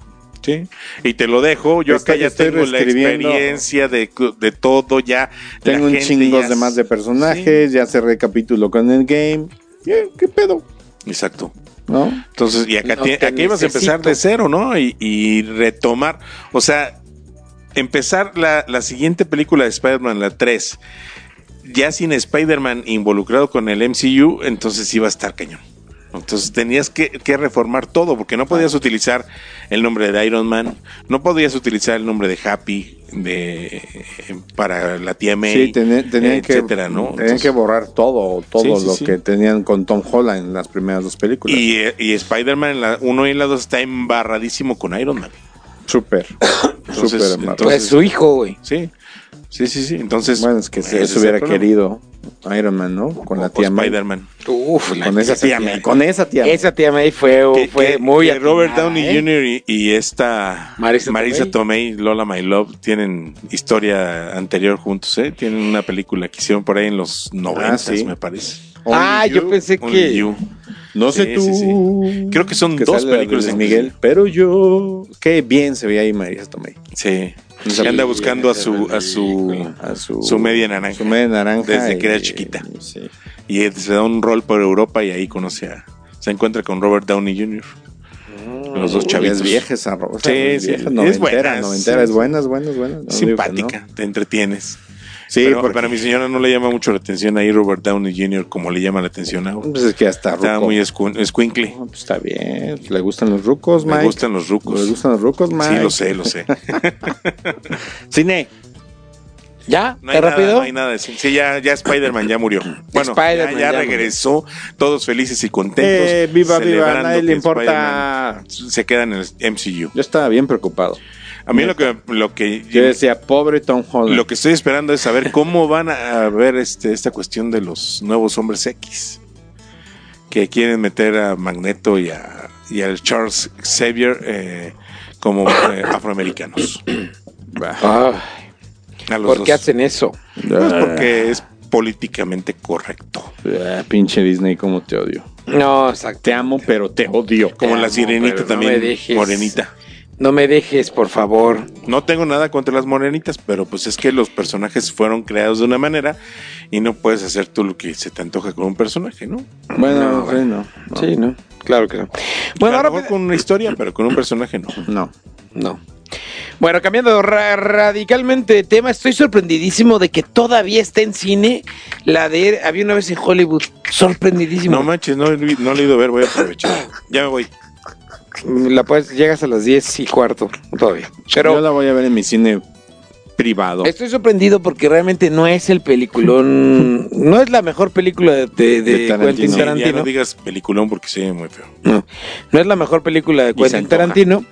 Sí. Y te lo dejo. Yo acá ya tengo la experiencia de, de todo. Ya Tengo un chingo de más de personajes, ya cerré capítulo con el game. Yeah, ¿Qué pedo? Exacto. ¿No? Entonces, y acá, No ti- te aquí ibas a empezar de cero, ¿no? Y, y retomar. O sea, empezar la, la siguiente película de Spider-Man, la 3, ya sin Spider-Man involucrado con el MCU, entonces iba a estar cañón. Entonces tenías que, que reformar todo, porque no podías utilizar el nombre de Iron Man, no podías utilizar el nombre de Happy de, para la tía May, Sí, tenían, tenían que, etcétera, ¿no? tenían Entonces- que borrar todo, todo Sí, sí, lo sí. que tenían con Tom Holland en las primeras dos películas. y, y Spider-Man en la 1 y en la 2 está embarradísimo con Iron Man. Súper, Entonces, súper amarrado. entonces- Pues su hijo, güey. Sí, sí, sí, sí. Entonces, Bueno, es que ese se es eso hubiera querido Iron Man, ¿no? Con la tía May. Spider-Man. Uf, la- Con esa tía May. Con esa tía May. Esa tía May fue, Que- fue que- muy. que Robert Downey ¿eh? Jr. y, y esta Marisa Marisa, Tomei, Lola My Love, tienen historia anterior juntos, ¿eh? Tienen una película que hicieron por ahí en los 90, Ah, sí. me parece. Ah, yo pensé Only que. You. No sé tú. sí, sí. Creo que son dos de películas en Miguel, pero yo. Qué bien se veía ahí Marisa Tomei. Sí. Que anda buscando a su, a su, A su, su media naranja. Su media naranja. Desde que era y- chiquita. Sí. Y se da un rol por Europa y ahí conoce a, se encuentra con Robert Downey Jr. Los dos chavitos. Es vieja esa ropa. Sí, es sí, vieja, es noventera, buena, noventera, sí, es buena, es buena, es buena. No digo que Simpática, no. te entretienes. Sí, pero porque para mi señora no le llama mucho la atención ahí Robert Downey Jr. como le llama la atención ahora. pues es que hasta Está ruco. muy escu- escuincle. No, pues está bien. Le gustan los rucos, Mike. Me gustan los rucos. Le gustan los rucos, Mike. Sí, lo sé, lo sé. Cine. ¿Ya? No hay ¿Está nada, rápido? no hay nada. Sí, sí, ya, ya Spider-Man ya murió. Bueno, ya, ya regresó, todos felices y contentos. Eh, viva, viva, nadie le importa. Se queda en el MCU. Yo estaba bien preocupado. A mí lo que, lo que Yo decía, pobre Tom Holland. Lo que estoy esperando es saber cómo van a ver este, esta cuestión de los nuevos hombres X. Que quieren meter a Magneto y, a, y al Charles Xavier eh, como eh, afroamericanos. Ay, A los ¿Por qué dos. hacen eso? Pues porque es políticamente correcto. Ah, pinche Disney, cómo te odio. No, exacto. Te amo, pero te odio. Como Te la amo, sirenita no también, morenita. No me dejes, por favor. No tengo nada contra las morenitas, pero pues es que los personajes fueron creados de una manera y no puedes hacer tú lo que se te antoja con un personaje, ¿no? Bueno, No, sí, no. no. Sí, ¿no? Claro que no. Bueno, Bueno, ahora... con una historia, pero con un personaje no. No. No. Bueno, cambiando ra- radicalmente de tema, estoy sorprendidísimo de que todavía está en cine la de Había una vez en Hollywood. Sorprendidísimo. No manches, no, no le he ido a ver, voy a aprovechar. Ya me voy. La puedes, llegas a las 10 y cuarto todavía. Pero Yo la voy a ver en mi cine privado. estoy sorprendido porque realmente no es el peliculón, no es la mejor película de, de- de De Tarantino. Quentin Sí, ya Tarantino. no digas peliculón porque se ve muy feo. No, no es la mejor película de Quentin antoja. Tarantino. Mm,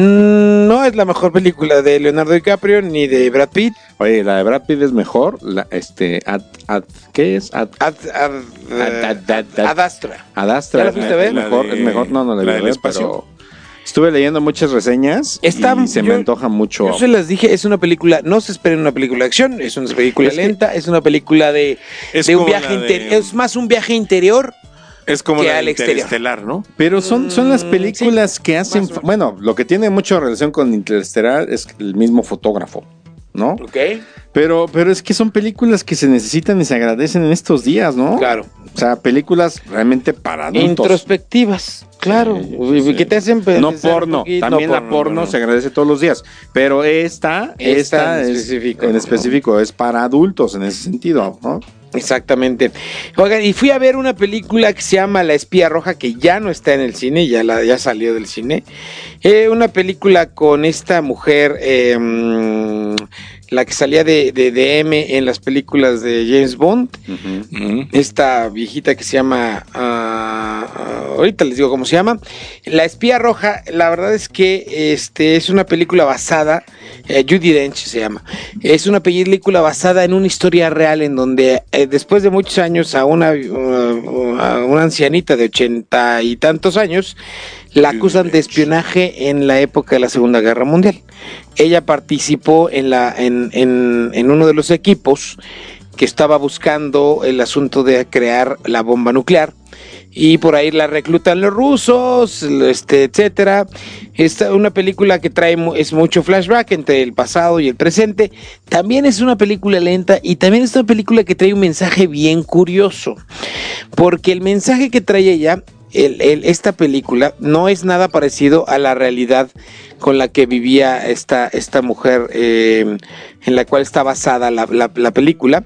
No es la mejor película de Leonardo DiCaprio ni de Brad Pitt. Oye, la de Brad Pitt es mejor. La, este, ad, ad- ¿qué es? Ad, Ad, ad, Ad- ad- ad- ad- Ad Astra. Adastra. ¿Ya la es fuiste a ver? Es mejor, de- es mejor. No, no la, la vi ver, pero estuve leyendo muchas reseñas Está- y se yo- me antoja mucho. Yo se las dije, es una película, no se esperen una película de acción, es una película Es que- lenta, es una película de, Es de un viaje interior, es más un viaje interior. Es como Que la al. Interestelar, ¿no? Pero son, son las Mm, películas que hacen. Bueno, lo que tiene mucha relación con Interestelar es el mismo fotógrafo, ¿no? Ok. Pero, pero es que son películas que se necesitan y se agradecen en estos días, ¿no? Claro. O sea, películas realmente para adultos. Introspectivas, claro. Sí, Y sí. que te hacen No porno, también no la porno no. se agradece todos los días, pero esta, Esta esta, en es- específico, en ¿no? específico es para adultos en ese sentido, ¿no? Exactamente. Oigan, y fui a ver una película que se llama La espía roja, que ya no está en el cine, ya, la, ya salió del cine. Eh, una película con esta mujer, mm, la que salía de, de, de M en las películas de James Bond. Esta viejita que se llama, ah, ah, ahorita les digo cómo se llama, La espía roja, la verdad es que este es una película basada, eh, Judy Dench se llama, es una película basada en una historia real en donde eh, después de muchos años a una, uh, a una ancianita de ochenta y tantos años, la acusan de espionaje en la época de la Segunda Guerra Mundial. Ella participó en, la, en, en, en uno de los equipos que estaba buscando el asunto de crear la bomba nuclear y por ahí la reclutan los rusos, este, etcétera. Esta una película que trae es mucho flashback entre el pasado y el presente. También es una película lenta y también es una película que trae un mensaje bien curioso, porque el mensaje que trae ella el- el- esta película no es nada parecido a la realidad con la que vivía esta, esta mujer eh, en la cual está basada la, la- la película,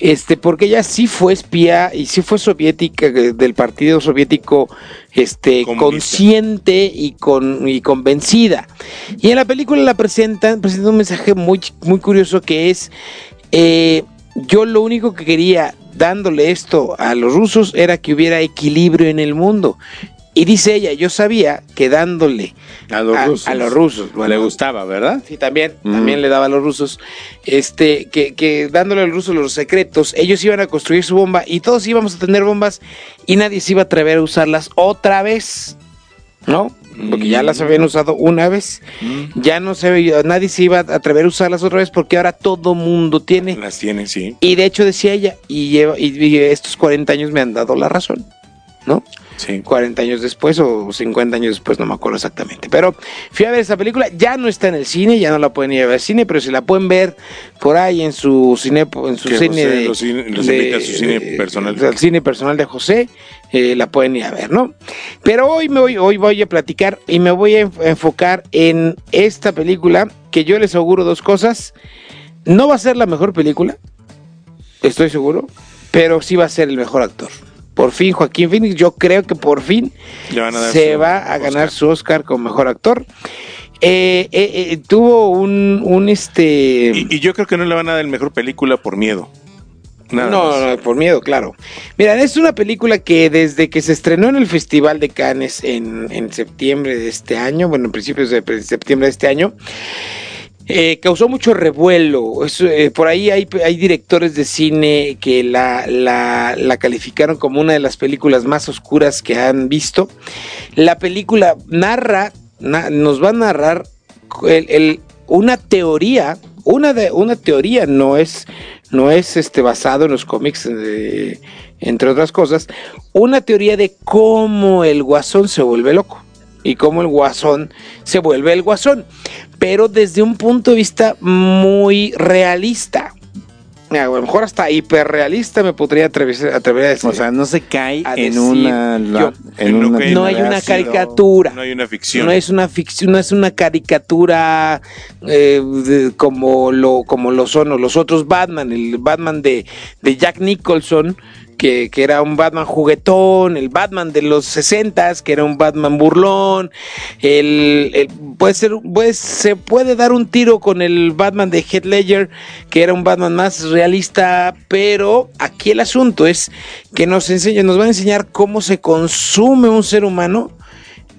este, porque ella sí fue espía y sí fue soviética eh, del partido soviético este, Comunista. consciente y, con, y convencida. Y en la película la presentan, presentan un mensaje muy, muy curioso que es, eh, yo lo único que quería dándole esto a los rusos era que hubiera equilibrio en el mundo. Y dice ella, yo sabía que dándole A los a, rusos. a los rusos, bueno, Le gustaba, ¿verdad? Sí, también, Mm. también le daba a los rusos, este, que, que dándole a los rusos los secretos, ellos iban a construir su bomba y todos íbamos a tener bombas y nadie se iba a atrever a usarlas otra vez, ¿no? Porque ya las habían usado una vez, ya no se nadie se iba a atrever a usarlas otra vez porque ahora todo mundo tiene. Las tienen, sí. Y de hecho decía ella, y, lleva, y, y estos 40 años me han dado la razón, ¿no? Sí. Sí. 40 años después o 50 años después, no me acuerdo exactamente. Pero fui a ver esa película, ya no está en el cine, ya no la pueden ir a ver al cine, pero si la pueden ver por ahí en su cine, en su cine José de, los los invita a su cine personal. al cine personal de José, eh, la pueden ir a ver, ¿no? Pero hoy me voy, hoy voy a platicar y me voy a enf- enfocar en esta película que yo les auguro dos cosas. No va a ser la mejor película, estoy seguro, pero sí va a ser el mejor actor. Por fin, Joaquín Phoenix, yo creo que por fin se va a ganar su Oscar como mejor actor. Eh, eh, eh, tuvo un, un este. Y, y yo creo que no le van a dar el mejor película por miedo. No, no, por miedo, claro. Mira, es una película que desde que se estrenó en el Festival de Cannes en, en septiembre de este año, bueno, en principios de septiembre de este año, eh, causó mucho revuelo. Es, eh, por ahí hay, hay directores de cine que la, la- la calificaron como una de las películas más oscuras que han visto. La película narra, na- nos va a narrar el- el- una teoría, una, de, una teoría no es, no es este, basado en los cómics, eh, entre otras cosas, una teoría de cómo el guasón se vuelve loco y cómo el guasón se vuelve el guasón, pero desde un punto de vista muy realista. A lo mejor hasta hiperrealista me podría atrever, atrever a decir. O sea, no se cae en decir, una. yo- en En lo una que- no hay una caricatura. No hay una ficción. No es una ficción, no es una caricatura eh, de- como lo como lo son los otros Batman, el Batman de, de Jack Nicholson, que, era un Batman juguetón, el Batman de los 60 que era un Batman burlón, el, puede ser, se puede dar un tiro con el Batman de Heath Ledger, que era un Batman más realista, pero aquí el asunto es que nos enseña, nos va a enseñar cómo se consume un ser humano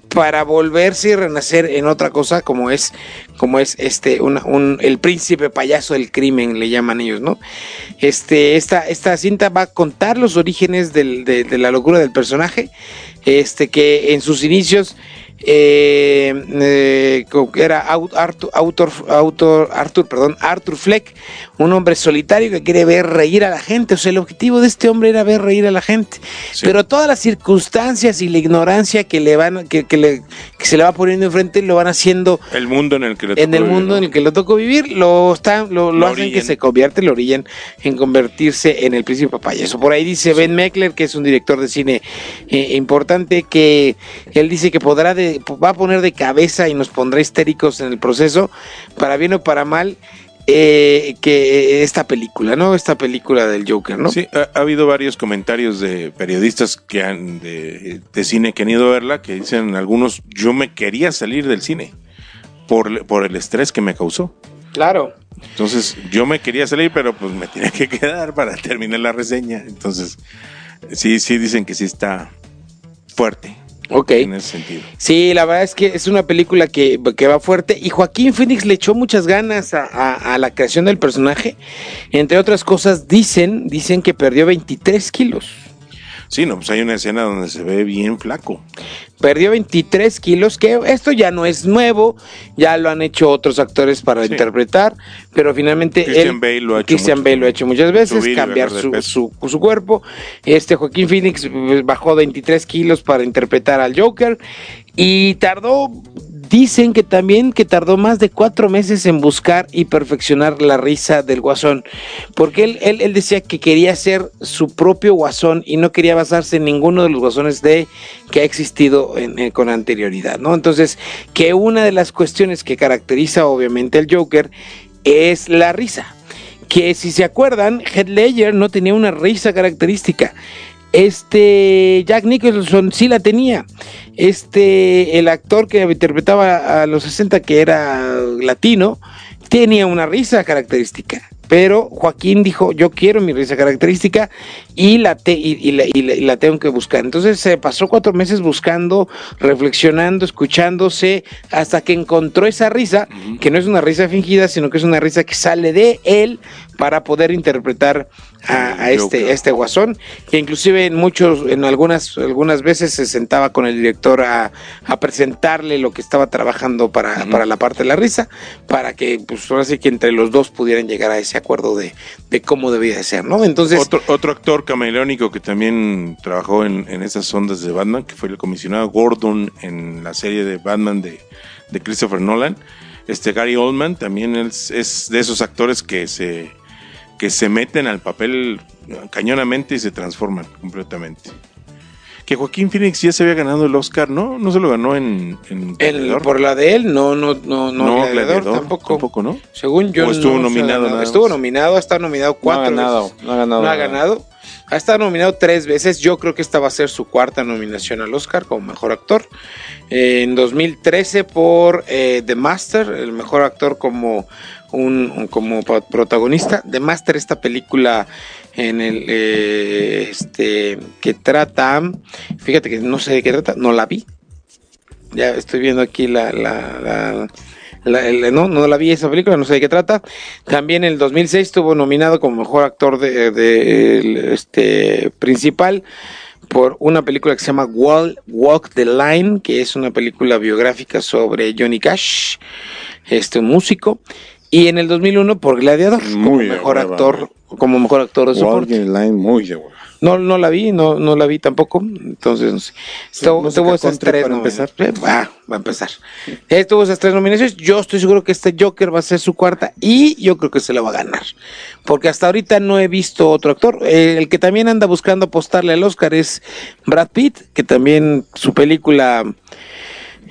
para volverse y renacer en otra cosa como es como es este un, el príncipe payaso del crimen le llaman ellos no este esta esta cinta va a contar los orígenes de, de la locura del personaje este que en sus inicios eh, eh, co- era Arthur, Autor- Arthur, perdón, Arthur Fleck, un hombre solitario que quiere ver reír a la gente. O sea, el objetivo de este hombre era ver reír a la gente. Sí. Pero todas las circunstancias y la ignorancia que le van, que, que le- que se le va poniendo enfrente, lo van haciendo El mundo en el que le en el vivir, mundo ¿no? en el que le tocó vivir, lo están, lo, lo Lo hacen que se convierte, lo orillan en convertirse en el príncipe payaso. Por ahí dice Ben Meckler, que es un director de cine eh, importante, que él dice que podrá de, va a poner de cabeza y nos pondrá histéricos en el proceso, para bien o para mal, eh, que esta película, ¿no? Esta película del Joker, ¿no? Sí, ha, ha habido varios comentarios de periodistas que han de, de cine que han ido a verla que dicen algunos yo me quería salir del cine por, por el estrés que me causó. Claro. Entonces yo me quería salir, pero pues me tenía que quedar para terminar la reseña. Entonces sí, sí dicen que sí está fuerte Ok. en ese sentido. Sí, la verdad es que es una película que, que va fuerte y Joaquín Phoenix le echó muchas ganas a, a- a la creación del personaje. Entre otras cosas, dicen, dicen que perdió 23 kilos. Sí, no, pues hay una escena donde se ve bien flaco. Perdió 23 kilos, que esto ya no es nuevo, ya lo han hecho otros actores para Sí. interpretar, pero finalmente Christian él- Bale lo ha hecho Christian mucho Bale lo ha hecho muchas veces, cambiar su, su, su cuerpo. Este Joaquín Phoenix pues, bajó 23 kilos para interpretar al Joker y tardó, dicen que también que tardó más de cuatro meses en buscar y perfeccionar la risa del guasón, porque él, él, él decía que quería ser su propio guasón y no quería basarse en ninguno de los guasones de que ha existido en- con anterioridad, ¿no? Entonces, que una de las cuestiones que caracteriza obviamente al Joker es la risa que si se acuerdan, Heath Ledger no tenía una risa característica. Este Jack Nicholson sí la tenía. Este, el actor que interpretaba a los 60, que era latino, tenía una risa característica. Pero Joaquín dijo, yo quiero mi risa característica y la, te- y, y la, y la- y la tengo que buscar. Entonces se pasó cuatro meses buscando, reflexionando, escuchándose, hasta que encontró esa risa, que no es una risa fingida, sino que es una risa que sale de él para poder interpretar a, a este, este guasón, que inclusive en muchos, en algunas, algunas veces se sentaba con el director a, a presentarle lo que estaba trabajando para, para la parte de la risa, para que pues ahora sí que entre los dos pudieran llegar a ese acuerdo de, de cómo debía de ser, ¿no? Entonces, Otro, otro actor camaleónico que también trabajó en, en esas ondas de Batman, que fue el comisionado Gordon en la serie de Batman de, de Christopher Nolan. Este Gary Oldman también es, es de esos actores que se, que se meten al papel cañonamente y se transforman completamente. Que Joaquín Phoenix ya se había ganado el Oscar, ¿no? No se lo ganó en, en el- por la de él, no, no, no, no, No, Gladiador Gladiador, tampoco. tampoco, ¿no? Según yo, ¿O estuvo no nominado nada Estuvo nominado, ha estado nominado No ha cuatro ganado, veces. no ha ganado. No ha ganado. Ha estado nominado tres veces. Yo creo que esta va a ser su cuarta nominación al Oscar como mejor actor. Eh, en 2013 por eh, The Master, el mejor actor como un, como protagonista. The Master, esta película en el eh, este que trata, fíjate que no sé de qué trata, no la vi. Ya estoy viendo aquí la, la, el- no, no la vi esa película, no sé de qué trata. También en el 2006 estuvo nominado como mejor actor de, de- este principal por una película que se llama Walk the Line, que es una película biográfica sobre Johnny Cash, este músico. Y en el 2001 por Gladiador, como Muy de mejor hueva, actor, como mejor actor de soporte. Line, muy de hueva. No, no la vi, no, no la vi tampoco. Entonces, no sé. Estuvo, tuvo esas tres para nominaciones. Eh, Va, va a empezar. Eh, tuvo esas tres nominaciones. Yo estoy seguro que este Joker va a ser su cuarta y yo creo que se la va a ganar. Porque hasta ahorita no he visto otro actor. Eh, el que también anda buscando apostarle al Oscar es Brad Pitt, que también su película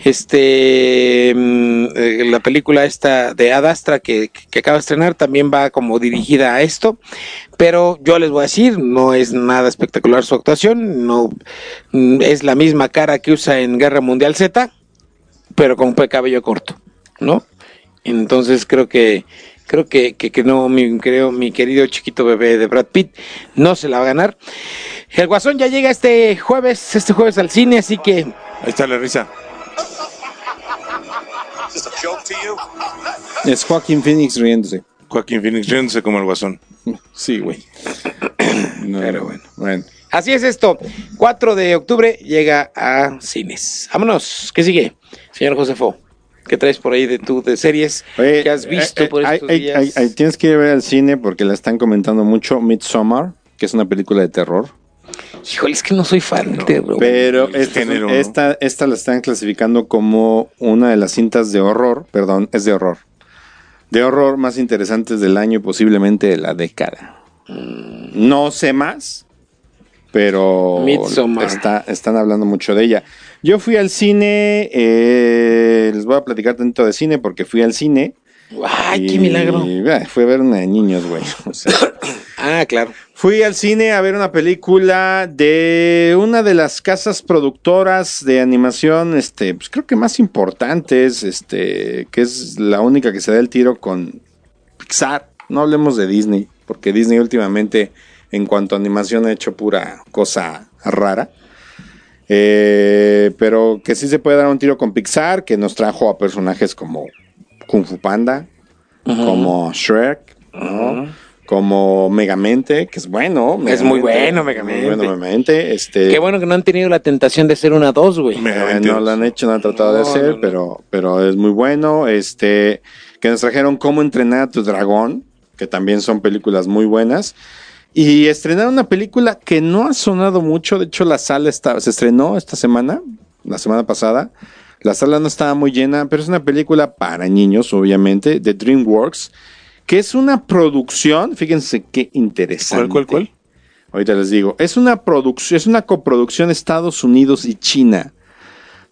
este mm, eh, la película esta de Ad Astra que, que acaba de estrenar también va como dirigida a esto pero yo les voy a decir no es nada espectacular su actuación no mm, es la misma cara que usa en Guerra Mundial Z pero con cabello corto no entonces creo que creo que, que, que no mi creo mi querido chiquito bebé de Brad Pitt no se la va a ganar el Guasón ya llega este jueves este jueves al cine así que Ahí está la risa. Es Joaquín Phoenix riéndose. Joaquín Phoenix riéndose como el guasón. Sí, güey. No, Pero bueno. Bueno. Así es esto. 4 de octubre llega a cines. Vámonos. ¿Qué sigue? Señor Josefo, ¿qué traes por ahí de tu de series Oye, que has visto eh, eh, por estos hay- días? hay- hay- tienes que ir a ver al cine porque la están comentando mucho. Midsommar, que es una película de terror. Híjole, es que no soy fan del terror. Pero esta, género, ¿no? esta, esta la están clasificando como una de las cintas de horror. Perdón, es de horror. De horror más interesantes del año y posiblemente de la década. No sé más, pero está, están hablando mucho de ella. Yo fui al cine, eh, les voy a platicar tanto de cine porque fui al cine. Ay, qué y, milagro. ah, fui a ver una de niños, güey. O sea, Ah, claro. Fui al cine a ver una película de una de las casas productoras de animación, este, pues creo que más importantes, este, que es la única que se da el tiro con Pixar. No hablemos de Disney, porque Disney últimamente, en cuanto a animación, ha hecho pura cosa rara. Eh, pero que sí se puede dar un tiro con Pixar, que nos trajo a personajes como Kung Fu Panda, como Shrek, ¿no? Como Megamente, que es bueno. Es muy Megamente, bueno, Megamente. muy bueno, Megamente, este, Qué bueno que no han tenido la tentación de hacer una dos, güey. Me- eh, Megamente. no lo han hecho, no han tratado de hacer, no, no. Pero, pero es muy bueno. Este, que nos trajeron Cómo entrenar a tu dragón, que también son películas muy buenas. Y estrenaron una película que no ha sonado mucho. De hecho, la sala está, se estrenó esta semana, la semana pasada. La sala no estaba muy llena, pero es una película para niños, obviamente, de DreamWorks, que es una producción, fíjense qué interesante. ¿Cuál, cuál, cuál? Ahorita les digo. Es una producción, es una coproducción Estados Unidos y China.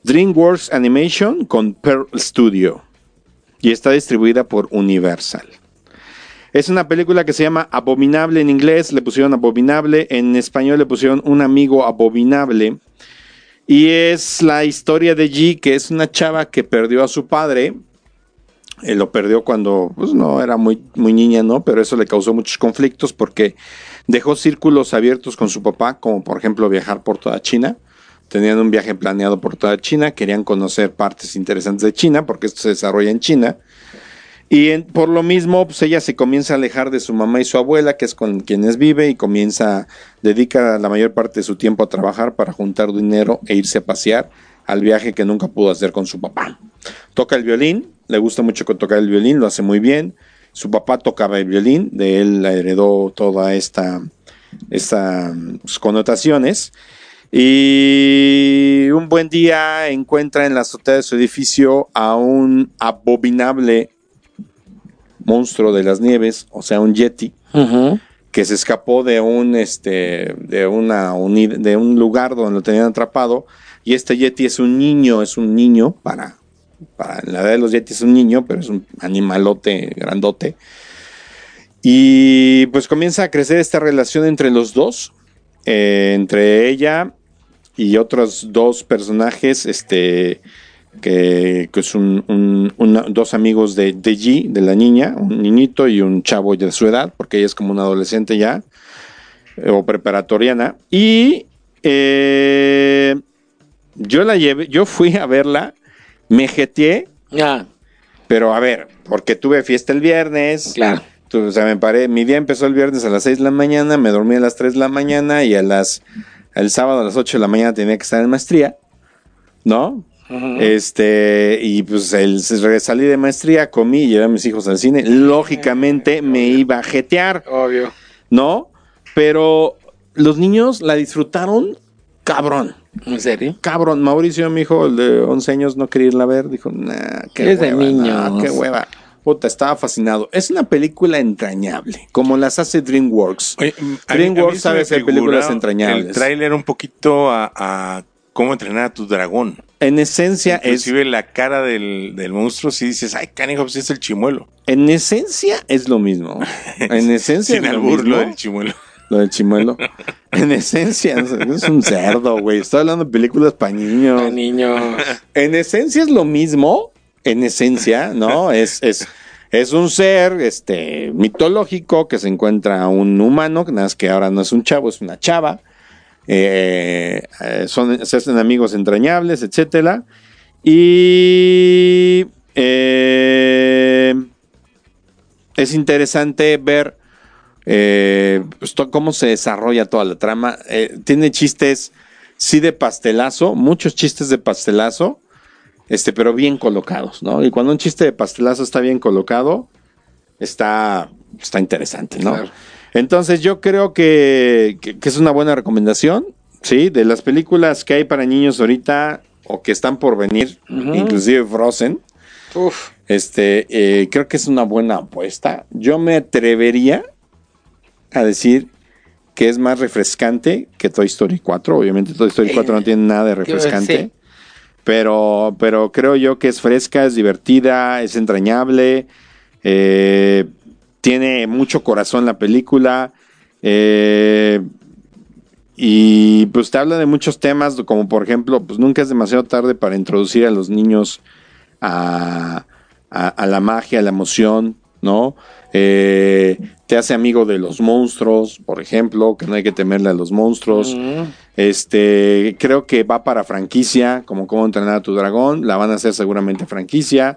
DreamWorks Animation con Pearl Studio. Y está distribuida por Universal. Es una película que se llama Abominable en inglés, le pusieron Abominable, en español le pusieron Un amigo abominable. Y es la historia de G, que es una chava que perdió a su padre. Eh, lo perdió cuando pues, no era muy, muy niña, ¿no? Pero eso le causó muchos conflictos porque dejó círculos abiertos con su papá, como por ejemplo viajar por toda China. Tenían un viaje planeado por toda China, querían conocer partes interesantes de China, porque esto se desarrolla en China. Y en- por lo mismo, pues ella se comienza a alejar de su mamá y su abuela, que es con quienes vive, y comienza, dedica la mayor parte de su tiempo a trabajar para juntar dinero e irse a pasear al viaje que nunca pudo hacer con su papá. Toca el violín, le gusta mucho tocar el violín, lo hace muy bien. Su papá tocaba el violín, de él la heredó toda esta, esta pues, connotaciones. Y un buen día encuentra en la azotea de su edificio a un abominable monstruo de las nieves, o sea, un yeti, que se escapó de un este de una de un lugar donde lo tenían atrapado y este yeti es un niño, es un niño para para la edad de los yetis es un niño, pero es un animalote grandote. Y pues comienza a crecer esta relación entre los dos, eh, entre ella y otros dos personajes, este que, que es un, dos amigos de, de G, de la niña, un niñito y un chavo de su edad, porque ella es como una adolescente ya, eh, o preparatoriana. Y eh, yo la llevé, yo fui a verla, me jeteé, Ah, pero a ver, porque tuve fiesta el viernes. claro. O sea, me paré, mi día empezó el viernes a las 6 de la mañana, me dormí a las 3 de la mañana y a las el sábado a las 8 de la mañana tenía que estar en maestría, ¿no? Este, y pues el, salí de maestría, comí y llevé a mis hijos al cine. Lógicamente me iba a jetear, Obvio. ¿no? Pero los niños la disfrutaron cabrón. ¿En serio? Cabrón, Mauricio, mi hijo, el de 11 años, no quería irla a ver. Dijo, nah, qué Es de hueva, niños. nah, qué hueva. Puta, estaba fascinado. Es una película entrañable, como las hace DreamWorks. Oye, DreamWorks mí sabe hacer películas entrañables. El tráiler un poquito a, a cómo entrenar a tu dragón. En esencia es, Inclusive la cara del, del monstruo, si dices, ay, canijo, pues es el chimuelo. en esencia es lo mismo. En esencia Sin es lo mismo. del chimuelo. Lo del chimuelo. en esencia es, un cerdo, güey. Estoy hablando de películas para niños. Ay, niños. En esencia es lo mismo, en esencia, ¿no? Es, es, es un ser este, mitológico que se encuentra un humano, nada más que ahora no es un chavo, es una chava. Eh, eh, son, se hacen amigos entrañables, etcétera. Y eh, es interesante ver eh, pues, cómo se desarrolla toda la trama. Eh, tiene chistes, sí, de pastelazo, muchos chistes de pastelazo, este, pero bien colocados, ¿no? Y cuando un chiste de pastelazo está bien colocado, está, está interesante, ¿no? Claro. Entonces yo creo que, que- que es una buena recomendación, ¿sí? De las películas que hay para niños ahorita o que están por venir, inclusive Frozen, Uf. este, eh, creo que es una buena apuesta. Yo me atrevería a decir que es más refrescante que Toy Story 4. Obviamente Toy Story 4 no tiene nada de refrescante. Sí. Pero, pero creo yo que es fresca, es divertida, es entrañable. eh, tiene mucho corazón la película. eh, y pues te habla de muchos temas, como por ejemplo, pues nunca es demasiado tarde para introducir a los niños a, a- a la magia, a la emoción, ¿no? Eh, te hace amigo de los monstruos, por ejemplo, que no hay que temerle a los monstruos. Este, creo que va para franquicia, como cómo entrenar a tu dragón, la van a hacer seguramente franquicia.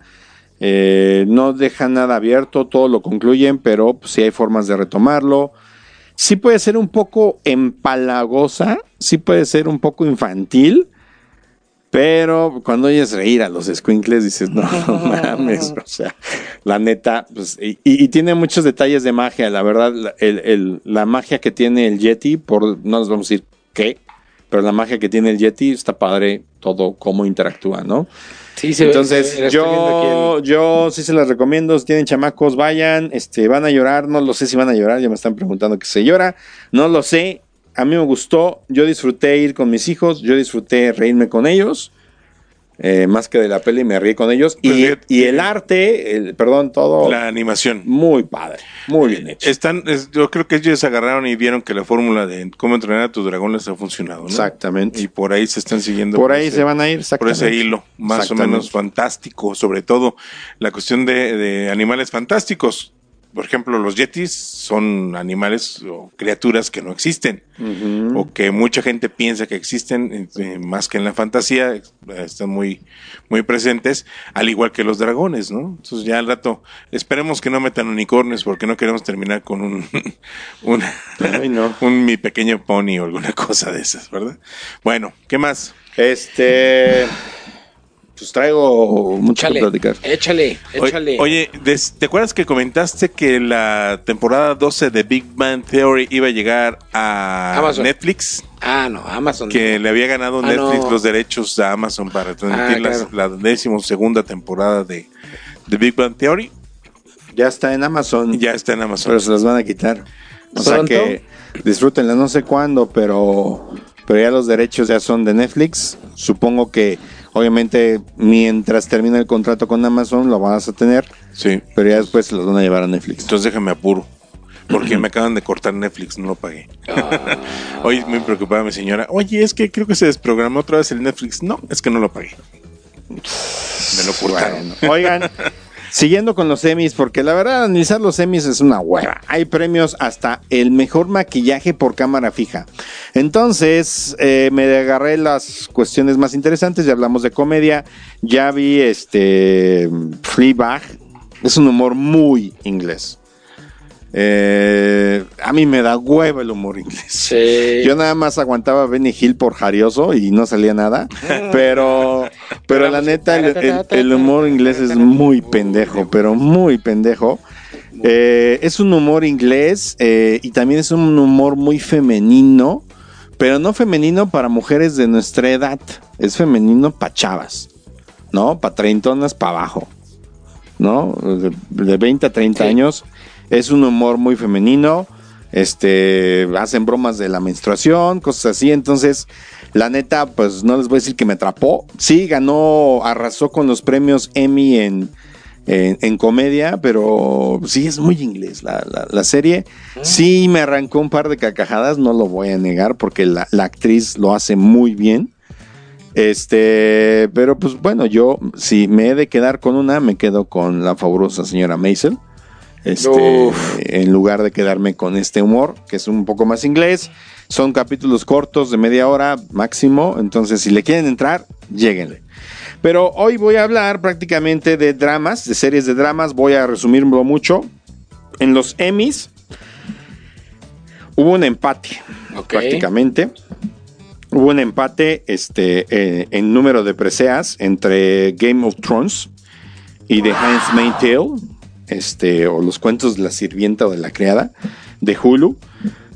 Eh, no dejan nada abierto, todo lo concluyen, pero pues, sí hay formas de retomarlo. Sí puede ser un poco empalagosa, sí puede ser un poco infantil, pero cuando oyes reír a los squinkles dices, no, no mames, o sea, la neta, pues, y, y tiene muchos detalles de magia, la verdad, la, el- el- la magia que tiene el Yeti, por no les vamos a decir qué, pero la magia que tiene el Yeti está padre todo cómo interactúa, ¿no? Sí, se Entonces, ve- yo, el- yo sí se las recomiendo. Si tienen chamacos, vayan. Este, van a llorar. No lo sé si van a llorar. Ya me están preguntando que se llora. No lo sé. A mí me gustó. Yo disfruté ir con mis hijos. Yo disfruté reírme con ellos. Eh, más que de la peli, me reí con ellos. Pues y, el arte, el, perdón, todo La animación. muy padre. Muy bien hecho. Están, es- yo creo que ellos agarraron y vieron que la fórmula de cómo entrenar a tu dragón les ha funcionado, ¿no? Exactamente. Y por ahí se están siguiendo. Por ahí ese- se van a ir. Por exactamente. ese hilo, más o menos fantástico, sobre todo la cuestión de, de animales fantásticos. Por ejemplo, los yetis son animales o criaturas que no existen, o que mucha gente piensa que existen, eh, más que en la fantasía, eh, están muy, muy presentes, al igual que los dragones, ¿no? Entonces ya al rato, esperemos que no metan unicornios, porque no queremos terminar con un, un, Ay, no. un mi pequeño pony o alguna cosa de esas, ¿verdad? Bueno, ¿qué más? Este. Pues traigo mucho que Échale, platicar. échale, échale. Oye, des- ¿te acuerdas que comentaste que la temporada 12 de Big Bang Theory iba a llegar a Amazon. Netflix? ah, no, Amazon. Que le había ganado Ah, Netflix no. los derechos a Amazon para transmitir Ah, claro. la décimo segunda temporada de, de Big Bang Theory. Ya está en Amazon. Ya está en Amazon. Pero se las van a quitar. O sea que disfrútenla, no sé cuándo, pero, pero ya los derechos ya son de Netflix. Supongo que, obviamente, mientras termine el contrato con Amazon, lo vas a tener, Sí. pero ya después se los van a llevar a Netflix. Entonces déjame apuro. Porque me acaban de cortar Netflix, no lo pagué. Ah. Hoy muy preocupada mi señora. Oye, es que creo que se desprogramó otra vez el Netflix. No, es que no lo pagué. Me lo cortaron. Bueno, oigan, siguiendo con los Emmys, porque la verdad, analizar los Emmys es una hueva. Hay premios hasta el mejor maquillaje por cámara fija. Entonces, eh, me agarré las cuestiones más interesantes. Ya hablamos de comedia. Ya vi este Fleabag. Es un humor muy inglés. Eh, a mí me da hueva el humor inglés. Sí. Yo nada más aguantaba a Benny Hill por jarioso y no salía nada. Pero, pero la neta, el, el- el humor inglés es muy pendejo, pero muy pendejo. Eh, es un humor inglés eh, y también es un humor muy femenino, pero no femenino para mujeres de nuestra edad. Es femenino para chavas, ¿no? Para treintonas para abajo, ¿no? De, de 20 a 30 Sí. años. Es un humor muy femenino. Este, hacen bromas de la menstruación, cosas así. Entonces, la neta, pues no les voy a decir que me atrapó. Sí, ganó, arrasó con los premios Emmy en, en, en comedia, pero sí es muy inglés la, la- la serie. Sí me arrancó un par de cacajadas, no lo voy a negar, porque la, la actriz lo hace muy bien. Este, pero pues bueno, yo si me he de quedar con una, me quedo con la fabulosa señora Maisel. Este, en lugar de quedarme con este humor, que es un poco más inglés. Son capítulos cortos de media hora máximo, entonces si le quieren entrar, lléguenle. Pero hoy voy a hablar prácticamente de dramas, de series de dramas, voy a resumirlo mucho. En los Emmys hubo un empate, Ok. prácticamente. Hubo un empate este, eh, en número de preseas entre Game of Thrones y The Handmaid's Tale, este, o los cuentos de la sirvienta o de la criada, de Hulu.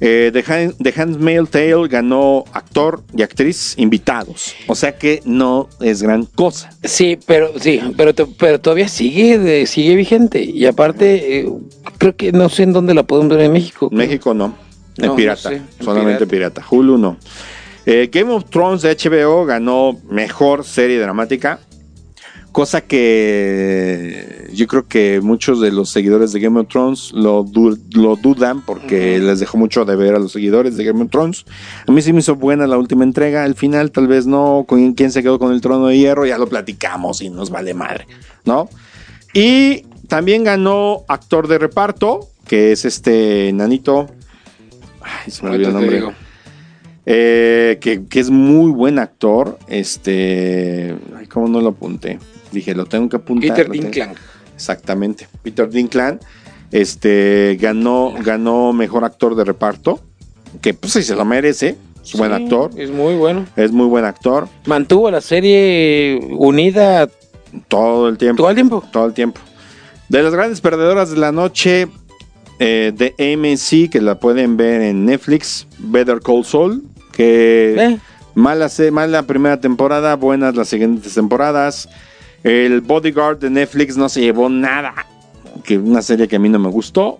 Eh, The, Han- The Handmaid's Tale ganó actor y actriz invitados, o sea que no es gran cosa. Sí, pero sí, pero, pero todavía sigue de- sigue vigente y aparte eh, creo que no sé en dónde la podemos ver en México. México no, en No, pirata, no sé, en solamente pirata. Hulu no. Eh, Game of Thrones de HBO ganó mejor serie dramática, cosa que yo creo que muchos de los seguidores de Game of Thrones lo, du- lo dudan porque les dejó mucho de ver a los seguidores de Game of Thrones. A mí sí me hizo buena la última entrega, al final tal vez no, con quién se quedó con el trono de hierro, ya lo platicamos y nos vale madre, ¿no? Y también ganó actor de reparto, que es este nanito. Ay, se me olvidó el nombre. Eh, que, que es muy buen actor. Este. Ay, ¿cómo no lo apunté? Dije, lo tengo que apuntar. Peter Dinklage. Exactamente. Peter Dinklage. Este ganó, ganó mejor actor de reparto. Que pues sí se lo merece. Es buen actor. Es muy bueno. Es muy buen actor. Mantuvo la serie unida Todo el tiempo. todo el tiempo. Todo el tiempo. De las grandes perdedoras de la noche eh, de AMC, que la pueden ver en Netflix, Better Call Saul, que Eh. mala, mala primera temporada, buenas las siguientes temporadas. El Bodyguard de Netflix no se llevó nada, que una serie que a mí no me gustó.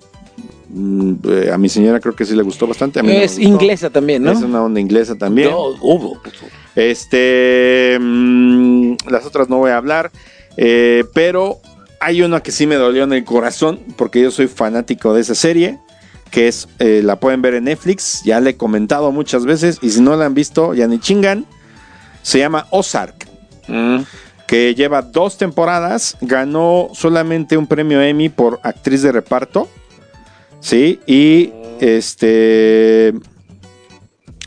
Mm, eh, a mi señora creo que sí le gustó bastante. A mí es inglesa también, ¿no? Es una onda inglesa también. No, hubo. Este, mm, las otras no voy a hablar, eh, pero hay una que sí me dolió en el corazón porque yo soy fanático de esa serie, que es, eh, la pueden ver en Netflix, ya le he comentado muchas veces y si no la han visto, ya ni chingan. Se llama Ozark, Mm. Que lleva dos temporadas, ganó solamente un premio Emmy por actriz de reparto Sí, y este.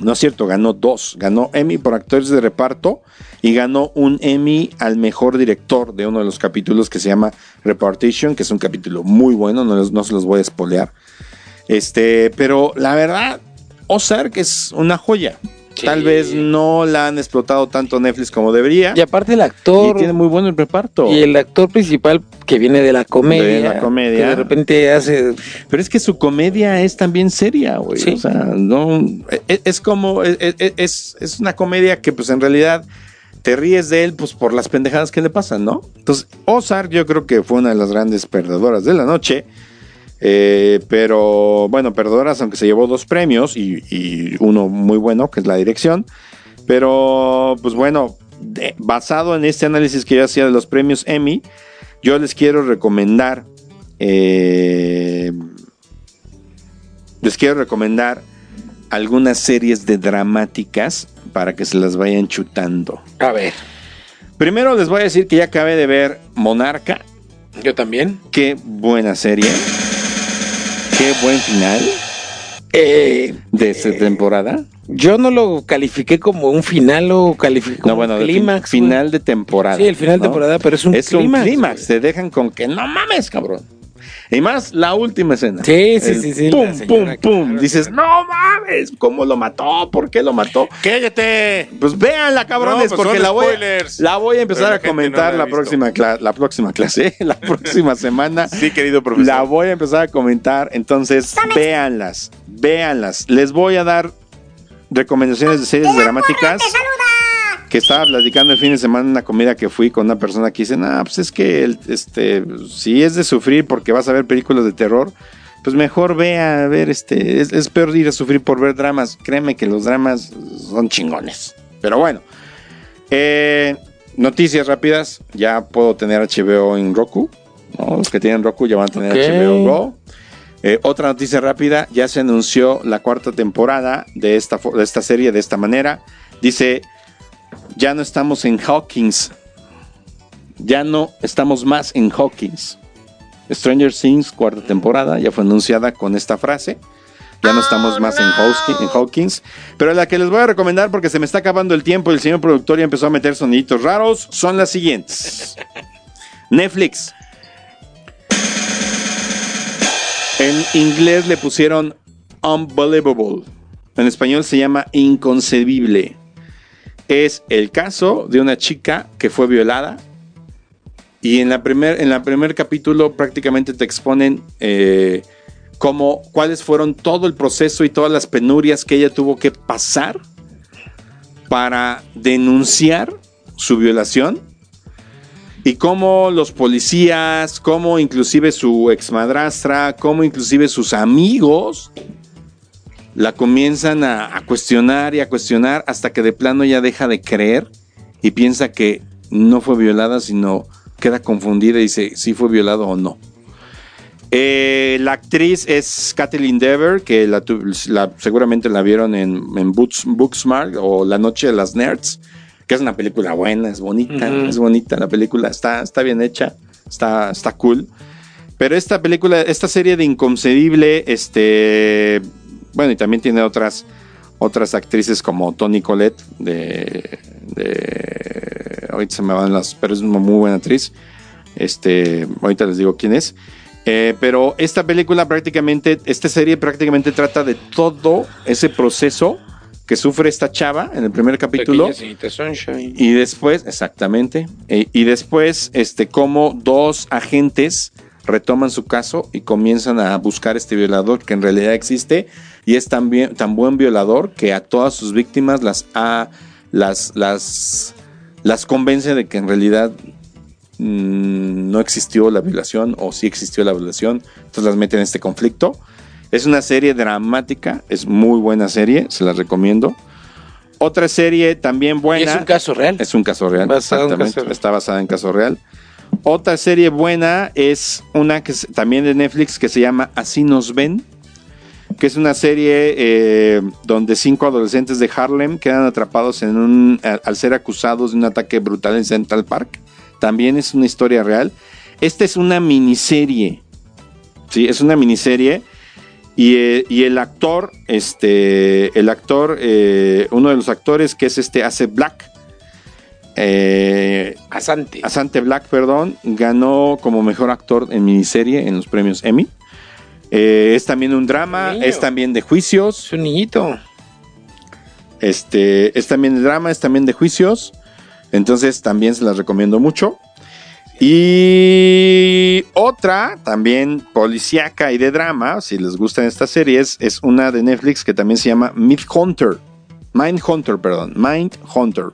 No es cierto, ganó dos. Ganó Emmy por actores de reparto y ganó un Emmy al mejor director de uno de los capítulos que se llama Repartition, que es un capítulo muy bueno, no, no se los voy a espolear. Este, pero la verdad, Ozark es una joya. Sí. Tal vez no la han explotado tanto Netflix como debería. Y aparte el Y actor tiene muy bueno el reparto. y el actor principal que viene de la comedia, De la comedia. que de repente hace Pero es que su comedia es también seria, güey. Sí. O sea, no. Es, es como. Es, es- es una comedia que, pues en realidad. Te ríes de él, pues por las pendejadas que le pasan, ¿no? Entonces, Ozark, yo creo que fue una de las grandes perdedoras de la noche. Eh, pero, bueno, perdedoras, aunque se llevó dos premios y, y uno muy bueno, que es la dirección. Pero, pues bueno, de- basado en este análisis que yo hacía de los premios Emmy, yo les quiero recomendar. eh, les quiero recomendar algunas series de dramáticas para que se las vayan chutando. a ver, Primero les voy a decir que ya acabé de ver Monarca. yo también. Qué buena serie. Qué buen final Eh, de esta temporada. yo no lo califiqué como un final, lo califiqué como No, bueno, un fin- clímax. final de temporada. Sí, el final de temporada, pero es un es clímax. un clímax. Te dejan con que no mames, cabrón. Y más la última escena. Sí, sí, El sí, sí, Pum, pum, pum. Dices, no mames, ¿cómo lo mató? ¿Por qué lo mató? ¡Cállate! Pues véanla, cabrones, No, pues porque la voy, spoilers. la voy a empezar a comentar no la la, próxima cla- la próxima clase, la próxima semana. Sí, querido profesor. La voy a empezar a comentar, entonces véanlas, véanlas. Les voy a dar recomendaciones de series dramáticas. Que estaba platicando el fin de semana en una comida que fui con una persona que dice, nah, pues es que el- este, si es de sufrir porque vas a ver películas de terror, pues mejor ve a ver, este, es, es peor ir a sufrir por ver dramas. Créeme que los dramas son chingones. Pero bueno, eh, noticias rápidas, ya puedo tener HBO en Roku. ¿no? Los que tienen Roku ya van a tener Ok. HBO Go. Eh, otra noticia rápida, ya se anunció la cuarta temporada de esta, de esta serie de esta manera. Dice, ya no estamos en Hawkins. Ya no estamos más en Hawkins. Stranger Things, cuarta temporada, ya fue anunciada con esta frase. Ya no estamos más en, Hawkins, en Hawkins. Pero la que les voy a recomendar porque se me está acabando el tiempo y el señor productor ya empezó a meter soniditos raros son las siguientes. Netflix. En inglés le pusieron Unbelievable. En español se llama Inconcebible. Es el caso de una chica que fue violada. Y en la primer, en la primer capítulo prácticamente te exponen eh, cuáles fueron todo el proceso y todas las penurias que ella tuvo que pasar para denunciar su violación y cómo los policías, cómo inclusive su exmadrastra, cómo inclusive sus amigos la comienzan a, a cuestionar y a cuestionar hasta que de plano ya deja de creer y piensa que no fue violada, sino queda confundida y dice si fue violado o no. Eh, la actriz es Kathleen Dever, que la, la- seguramente la vieron en, en Books- Booksmart o La Noche de las Nerds, que es una película buena, es bonita, es bonita la película, está, está bien hecha, está, está cool. Pero esta película, esta serie de Inconcebible, este, bueno, y también tiene otras, otras actrices como Toni Collette, de, de, ahorita se me van las, pero es una muy buena actriz. Este, ahorita les digo quién es. Eh, pero esta película prácticamente, esta serie prácticamente trata de todo ese proceso que sufre esta chava en el primer capítulo. Y después, exactamente, eh, y después, este, como dos agentes retoman su caso y comienzan a buscar este violador que en realidad existe y es tan, bien- tan buen violador que a todas sus víctimas las ha, las, las, las convence de que en realidad mm, no existió la violación o sí existió la violación, entonces las meten en este conflicto. Es una serie dramática, es muy buena serie, se las recomiendo. Otra serie también Y buena. es un caso real. Es un caso real. Basado en exactamente. caso real. Está basada en caso real. Otra serie buena es una que es también de Netflix que se llama Así nos ven. Que es una serie eh, donde cinco adolescentes de Harlem quedan atrapados en un, al ser acusados de un ataque brutal en Central Park. También es una historia real. Esta es una miniserie. Sí, es una miniserie. Y, eh, y el actor, este, el actor, eh, uno de los actores que es este, hace Black, eh, Asante. Asante Black, perdón, ganó como mejor actor en miniserie en los premios Emmy. Eh, es también un drama, es también de juicios. Es un niñito. Este, es también de drama, es también de juicios. Entonces también se las recomiendo mucho. Y otra, también policíaca y de drama, si les gustan estas series, es una de Netflix que también se llama Mindhunter. Mindhunter, perdón. Mindhunter.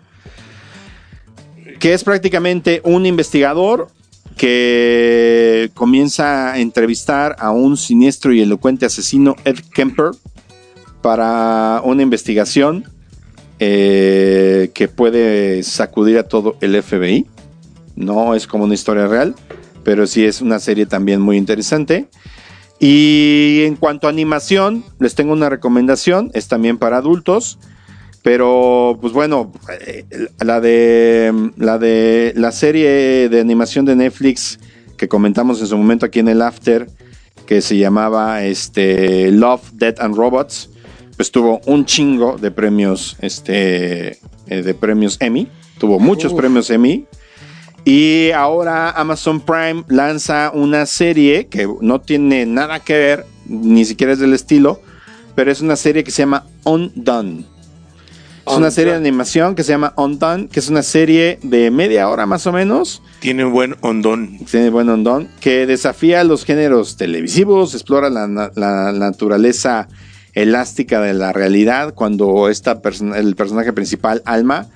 Que es prácticamente un investigador que comienza a entrevistar a un siniestro y elocuente asesino, Ed Kemper, para una investigación eh, que puede sacudir a todo el FBI. No es como una historia real, pero sí es una serie también muy interesante. Y en cuanto a animación, les tengo una recomendación, es también para adultos, pero pues bueno, eh, la de la de la serie de animación de Netflix que comentamos en su momento aquí en el After, que se llamaba este Love, Death and Robots, pues tuvo un chingo de premios, este, eh, de premios Emmy, tuvo muchos Uf. premios Emmy. Y ahora Amazon Prime lanza una serie que no tiene nada que ver, ni siquiera es del estilo, pero es una serie que se llama Undone. Es una serie de animación que se llama Undone, que es una serie de media hora más o menos. Tiene un buen hondón. Tiene buen ondón, que desafía los géneros televisivos, explora la, la naturaleza elástica de la realidad cuando esta persona- el personaje principal, Alma,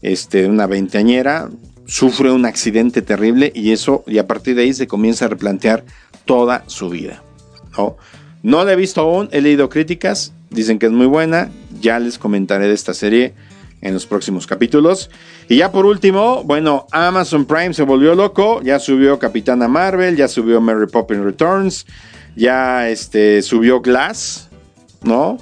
este, una veinteañera, sufre un accidente terrible y eso, y a partir de ahí se comienza a replantear toda su vida. ¿no? No la he visto aún, he leído críticas, dicen que es muy buena, ya les comentaré de esta serie en los próximos capítulos. Y ya por último, bueno, Amazon Prime se volvió loco, ya subió Capitana Marvel, ya subió Mary Poppins Returns, ya este, subió Glass, ¿no?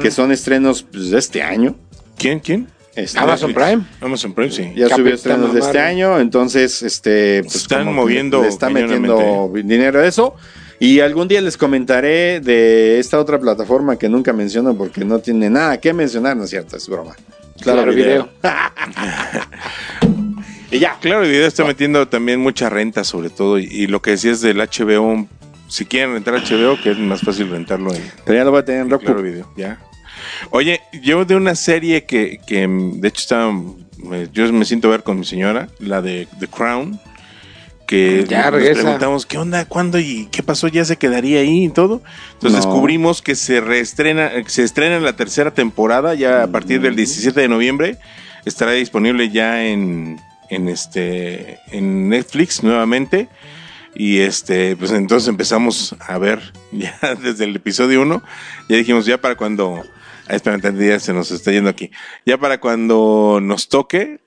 Que son estrenos pues, de este año. ¿Quién? ¿Quién? Este, Amazon Prime. Amazon Prime, sí. ya Capitana subió estrenos de este año, entonces este pues, Están moviendo le está metiendo dinero a eso. Y algún día les comentaré de esta otra plataforma que nunca menciono porque no tiene nada que mencionar, ¿no es cierto? Es broma. Claro, video. Y ya. Claro, el video está metiendo también mucha renta, sobre todo. Y, y lo que decías del HBO, si quieren rentar HBO, que es más fácil rentarlo en Pero ya lo voy a tener en Roku. Claro Video. Ya. Oye, yo de una serie que, que de hecho está, me- yo me siento ver con mi señora, la de The Crown, que Ya nos regresa. preguntamos qué onda, cuándo y qué pasó, ya se quedaría ahí y todo. Entonces No. descubrimos que se reestrena, eh, se estrena la tercera temporada ya a partir del 17 de noviembre. Estará disponible ya en, en este en Netflix nuevamente. Y este, pues entonces empezamos a ver ya desde el episodio 1. Ya dijimos, ya para cuando. Ah, espera, se nos está yendo aquí. Ya para cuando nos toque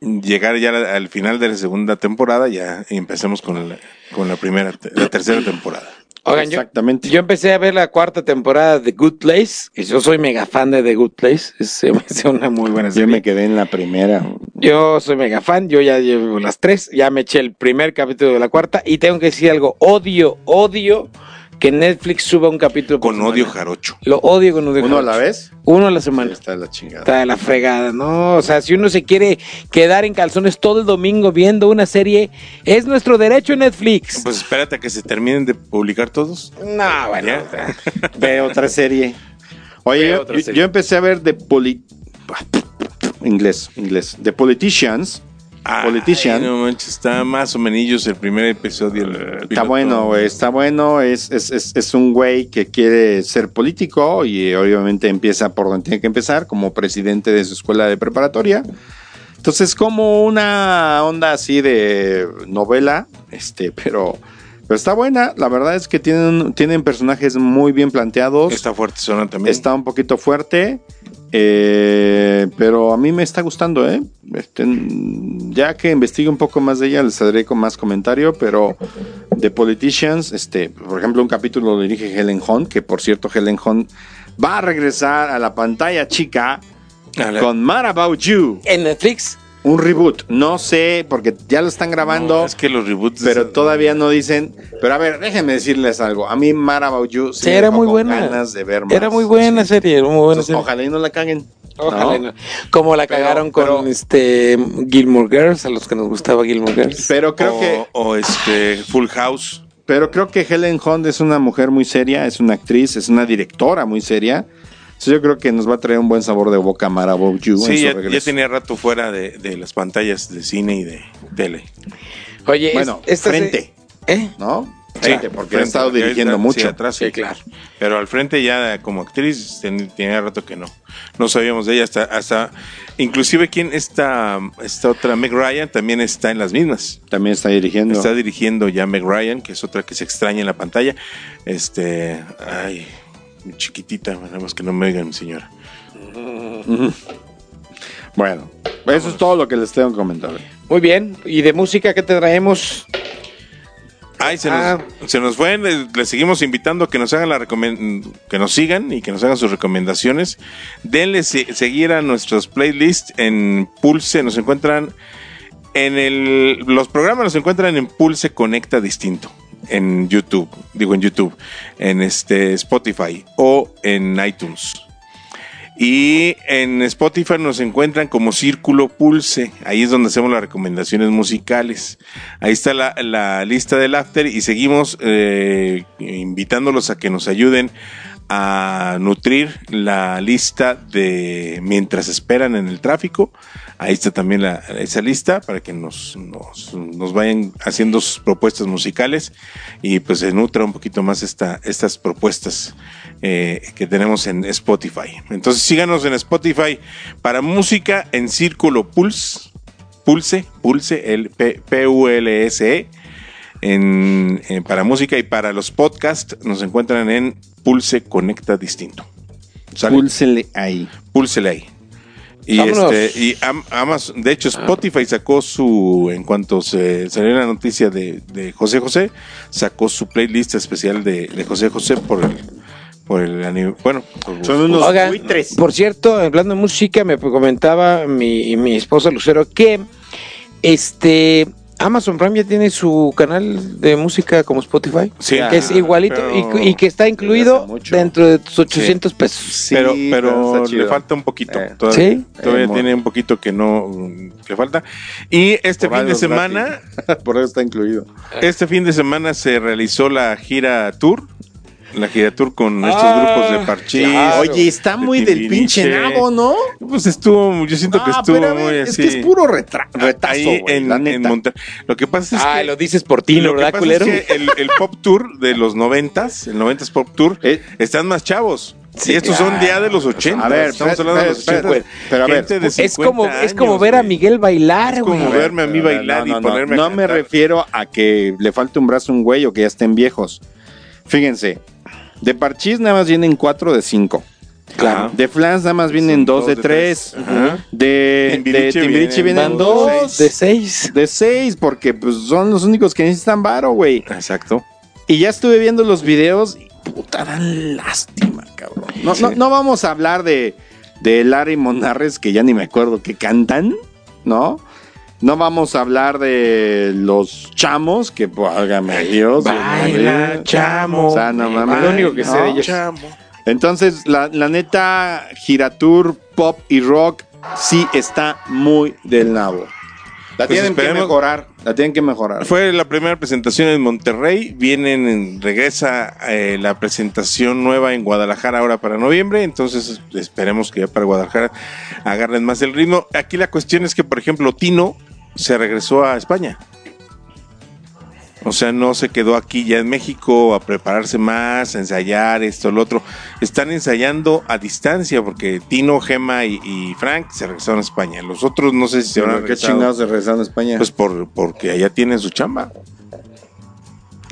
llegar ya al al final de la segunda temporada, ya empecemos con la, con la primera, la tercera temporada. Oigan, yo, Exactamente. yo empecé a ver la cuarta temporada de Good Place, que yo soy mega fan de The Good Place, es, se me hace una muy buena Yo serie. me quedé en la primera. Yo soy mega fan, yo ya llevo las tres, ya me eché el primer capítulo de la cuarta y tengo que decir algo, odio, odio que Netflix suba un capítulo por Con odio semana. jarocho. Lo odio con odio. ¿Uno a jarocho. la vez? Uno a la semana. Está de la chingada. Está de la fregada, ¿no? O sea, si uno se quiere quedar en calzones todo el domingo viendo una serie, es nuestro derecho Netflix. Pues espérate a que se terminen de publicar todos. no, bueno. Ve otra serie. Oye, yo, otra yo- serie. yo empecé a ver The Poli... Inglés, inglés. The Politicians. Politician. Ay, no manches, está más o menos el primer episodio. el Está piloto. bueno, güey, está bueno. Es, es, es, es un güey que quiere ser político y eh, obviamente empieza por donde tiene que empezar, como presidente de su escuela de preparatoria. Entonces, como una onda así de novela, este, pero, pero está buena. La verdad es que tienen, tienen personajes muy bien planteados. Está fuerte zona también. Está un poquito fuerte, eh, pero mí me está gustando, ¿eh? Este, ya que investigue un poco más de ella, les daré con más comentario, pero The Politicians, este, por ejemplo, un capítulo lo dirige Helen Hunt, que por cierto, Helen Hunt va a regresar a la pantalla chica con Mad About You. En Netflix. Un reboot. No sé, porque ya lo están grabando. No, es que los reboots. Pero todavía no dicen. Pero a ver, déjenme decirles algo. A mí Mara About You Sí, era muy buena. ganas de ver más. Era muy buena serie, era muy buena Entonces, serie. ojalá y no la caguen. Ojalá ¿no? no. Como la Pero- cagaron con pero- este Gilmore Girls, a los que nos gustaba Gilmore Girls. Pero creo o, que. o este Full House. Pero creo que Helen Hunt es una mujer muy seria, es una actriz, es una directora muy seria. Entonces yo creo que nos va a traer un buen sabor de boca Mara About You. en Sí, su ya, regreso. ya tenía rato fuera de, de las pantallas de cine y de tele. Oye, es- Bueno, se- frente, ¿Eh? ¿no? Sí, Frente, porque ha frente, estado porque dirigiendo mucho. sí, atrás, sí. Sí, claro. Pero al frente ya como actriz ten- tenía rato que no. No sabíamos de ella hasta, hasta inclusive quién esta, esta otra Meg Ryan también está en las mismas. También está dirigiendo. Está dirigiendo ya Meg Ryan, que es otra que se extraña en la pantalla. Este, ay, chiquitita, nada más que no me oigan, mi señora. Bueno, eso es todo lo que les tengo que comentar. Muy bien. ¿Y de música qué te traemos? Ay, se, Ah. nos, se nos fue, les, les seguimos invitando a que nos hagan la recomen- que nos sigan y que nos hagan sus recomendaciones. Denle se- seguir a nuestros playlists en Pulse, nos encuentran en el los programas nos encuentran en Pulse Conecta Distinto en YouTube, digo en YouTube, en este Spotify o en iTunes. Y en Spotify nos encuentran como Círculo Pulse. Ahí es donde hacemos las recomendaciones musicales. Ahí está la, lista del after y seguimos eh, invitándolos a que nos ayuden a nutrir la lista de mientras esperan en el tráfico. Ahí está también la- esa lista para que nos, nos, nos vayan haciendo sus propuestas musicales y pues se nutra un poquito más esta, estas propuestas eh, que tenemos en Spotify. Entonces síganos en Spotify para música en Círculo Pulse, Pulse, Pulse, el P-U-L-S-E. En, en- para música y para los podcasts nos encuentran en Pulse Conecta Distinto. ¿Sale? Púlsele ahí. Púlsele ahí. Y, Vámonos. este, y Am- Amazon, de hecho, Spotify sacó su, en cuanto se salió la noticia de, de José José, sacó su playlist especial de, de José José por el, por el bueno, por- Son unos Oigan, buitres. por cierto, hablando de música, me comentaba mi, mi esposa Lucero que este Amazon Prime ya tiene su canal de música como Spotify. Sí. que es igualito Pero- y, y que está incluido dentro de tus 800 pesos. Sí, pero, pero le falta un poquito. Eh. todavía ¿Sí? todavía Eh, tiene un poquito que no mm, le falta. Y este Por fin de semana. Por eso está incluido. este fin de semana se realizó la gira tour. La gira tour con estos Ah, grupos de Parchís. claro. Oye, está de muy del pinche nabo, ¿no? Pues estuvo, yo siento que Ah, estuvo pero a ver, muy es así. que es puro retra- retazo, Ahí güey, en, la en neta. Monterrey. Lo que pasa es Ah, que lo dices por ti, lo que ¿verdad, pasa culero? es que el, el pop tour de los noventas, el noventas pop tour, Eh, están más chavos. Sí, y estos son ya de los 80. A ver, estamos hablando de los espera, 80. espera, pero a ver, Gente de es 50 como es como años, ver a. Miguel bailar, Es güey. como verme a mí No, bailar no, no, y ponerme No a me refiero a que le falte un brazo a un güey o que ya estén viejos. Fíjense, de Parchís nada más vienen cuatro de cinco. Claro. De Flans nada más vienen dos, de tres. Ajá. De Timbiriche de Timbiriche vienen vienen Van dos, dos de seis. de seis, porque pues son los únicos que necesitan varo, güey. Exacto. Y ya estuve viendo los videos y puta, dan lástima, cabrón. No, no, no vamos a hablar de, de Larry Monarres, que ya ni me acuerdo que cantan, ¿no? No vamos a hablar de los chamos, que válgame Dios. Baila, chamo. O sea, no mames. Lo único que sé ¿no? de ellos. Entonces, la, la neta, Giratur, pop y rock sí está muy del nabo. La Pues tienen que mejorar. La tienen que mejorar. Fue la primera presentación en Monterrey. Vienen, en- regresa eh, la presentación nueva en Guadalajara ahora para noviembre. Entonces esperemos que ya para Guadalajara agarren más el ritmo. Aquí la cuestión es que, por ejemplo, Tino se regresó a España. O sea, no se quedó aquí ya en México a prepararse más, a ensayar esto, lo otro. Están ensayando a distancia porque Tino, Gema y, y Frank se regresaron a España. Los otros no sé si se Pero habrán ¿Qué chingados se regresaron a España? Pues por, porque allá tienen su chamba.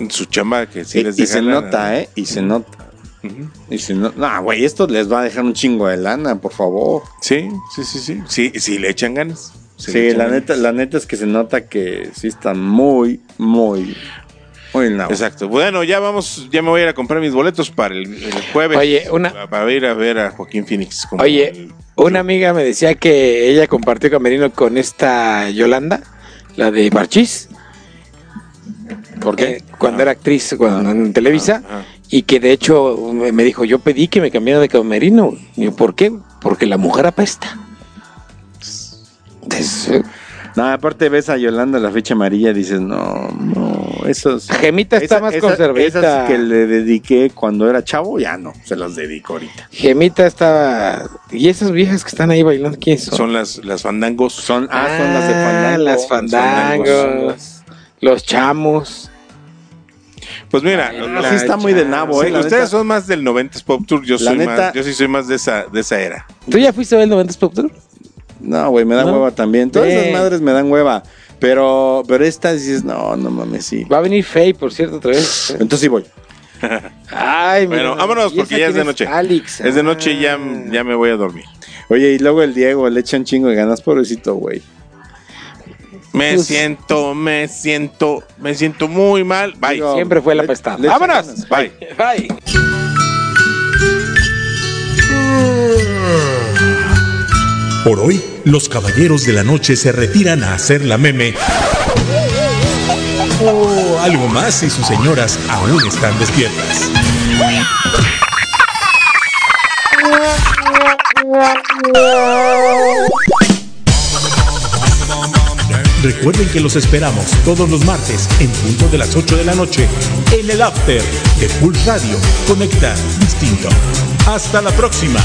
Su chamba que sí y, les y deja se lana. nota, ¿eh? Y se nota. Y se no... No, güey, esto les va a dejar un chingo de lana, por favor. Sí, sí, sí, sí. Sí, sí le echan ganas. Sí, la neta, la neta es que se nota que sí están muy, muy... Muy. Exacto. Bueno, ya vamos, ya me voy a ir a comprar mis boletos para el, el jueves. Oye, una- Para, ir a ver a Joaquín Phoenix. como Oye, el- una amiga me decía que ella compartió camerino con esta Yolanda, la de Barchis. ¿Por qué? eh, cuando era actriz cuando, en Televisa. ajá. Y que de hecho me me dijo, yo pedí que me cambiara de camerino. Y yo, ¿por qué? Porque la mujer apesta. Entonces, No, aparte ves a Yolanda la fecha amarilla, dices, no, no, esos... Gemita está más conservadita. Esas que le dediqué cuando era chavo, ya no, se las dedico ahorita. Gemita estaba... ¿Y esas viejas que están ahí bailando quiénes son? son las, las fandangos. Son, ah, son las de Fandango. Las fandangos. Los chamos. Pues mira, Ay, Sí está muy de nabo, sí, eh, ustedes neta. son más del 90s Pop Tour, yo soy neta- más, yo sí soy más de esa, de esa era. ¿Tú ya fuiste a ver el 90s Pop Tour? No, güey, me da ¿No? hueva también. Todas Eh. esas madres me dan hueva. Pero, pero esta dices, no, no mames, sí. Va a venir Faye, por cierto, otra vez. Entonces sí voy. Ay, Bueno, mira. vámonos ¿Y porque ya es de noche. Alex. Es de noche y ya, Ah. ya me voy a dormir. Oye, y luego el Diego le echan chingo de ganas, pobrecito, güey. Me Pues- siento, me siento, me siento muy mal. Bye. Digo, Siempre fue la pestada. ¡Vámonos! ganas. Bye. Bye. Por hoy, los caballeros de la noche se retiran a hacer la meme. O algo más si sus señoras aún están despiertas. Recuerden que los esperamos todos los martes en punto de las 8 de la noche en el After de Pulse Radio. Conecta distinto. Hasta la próxima.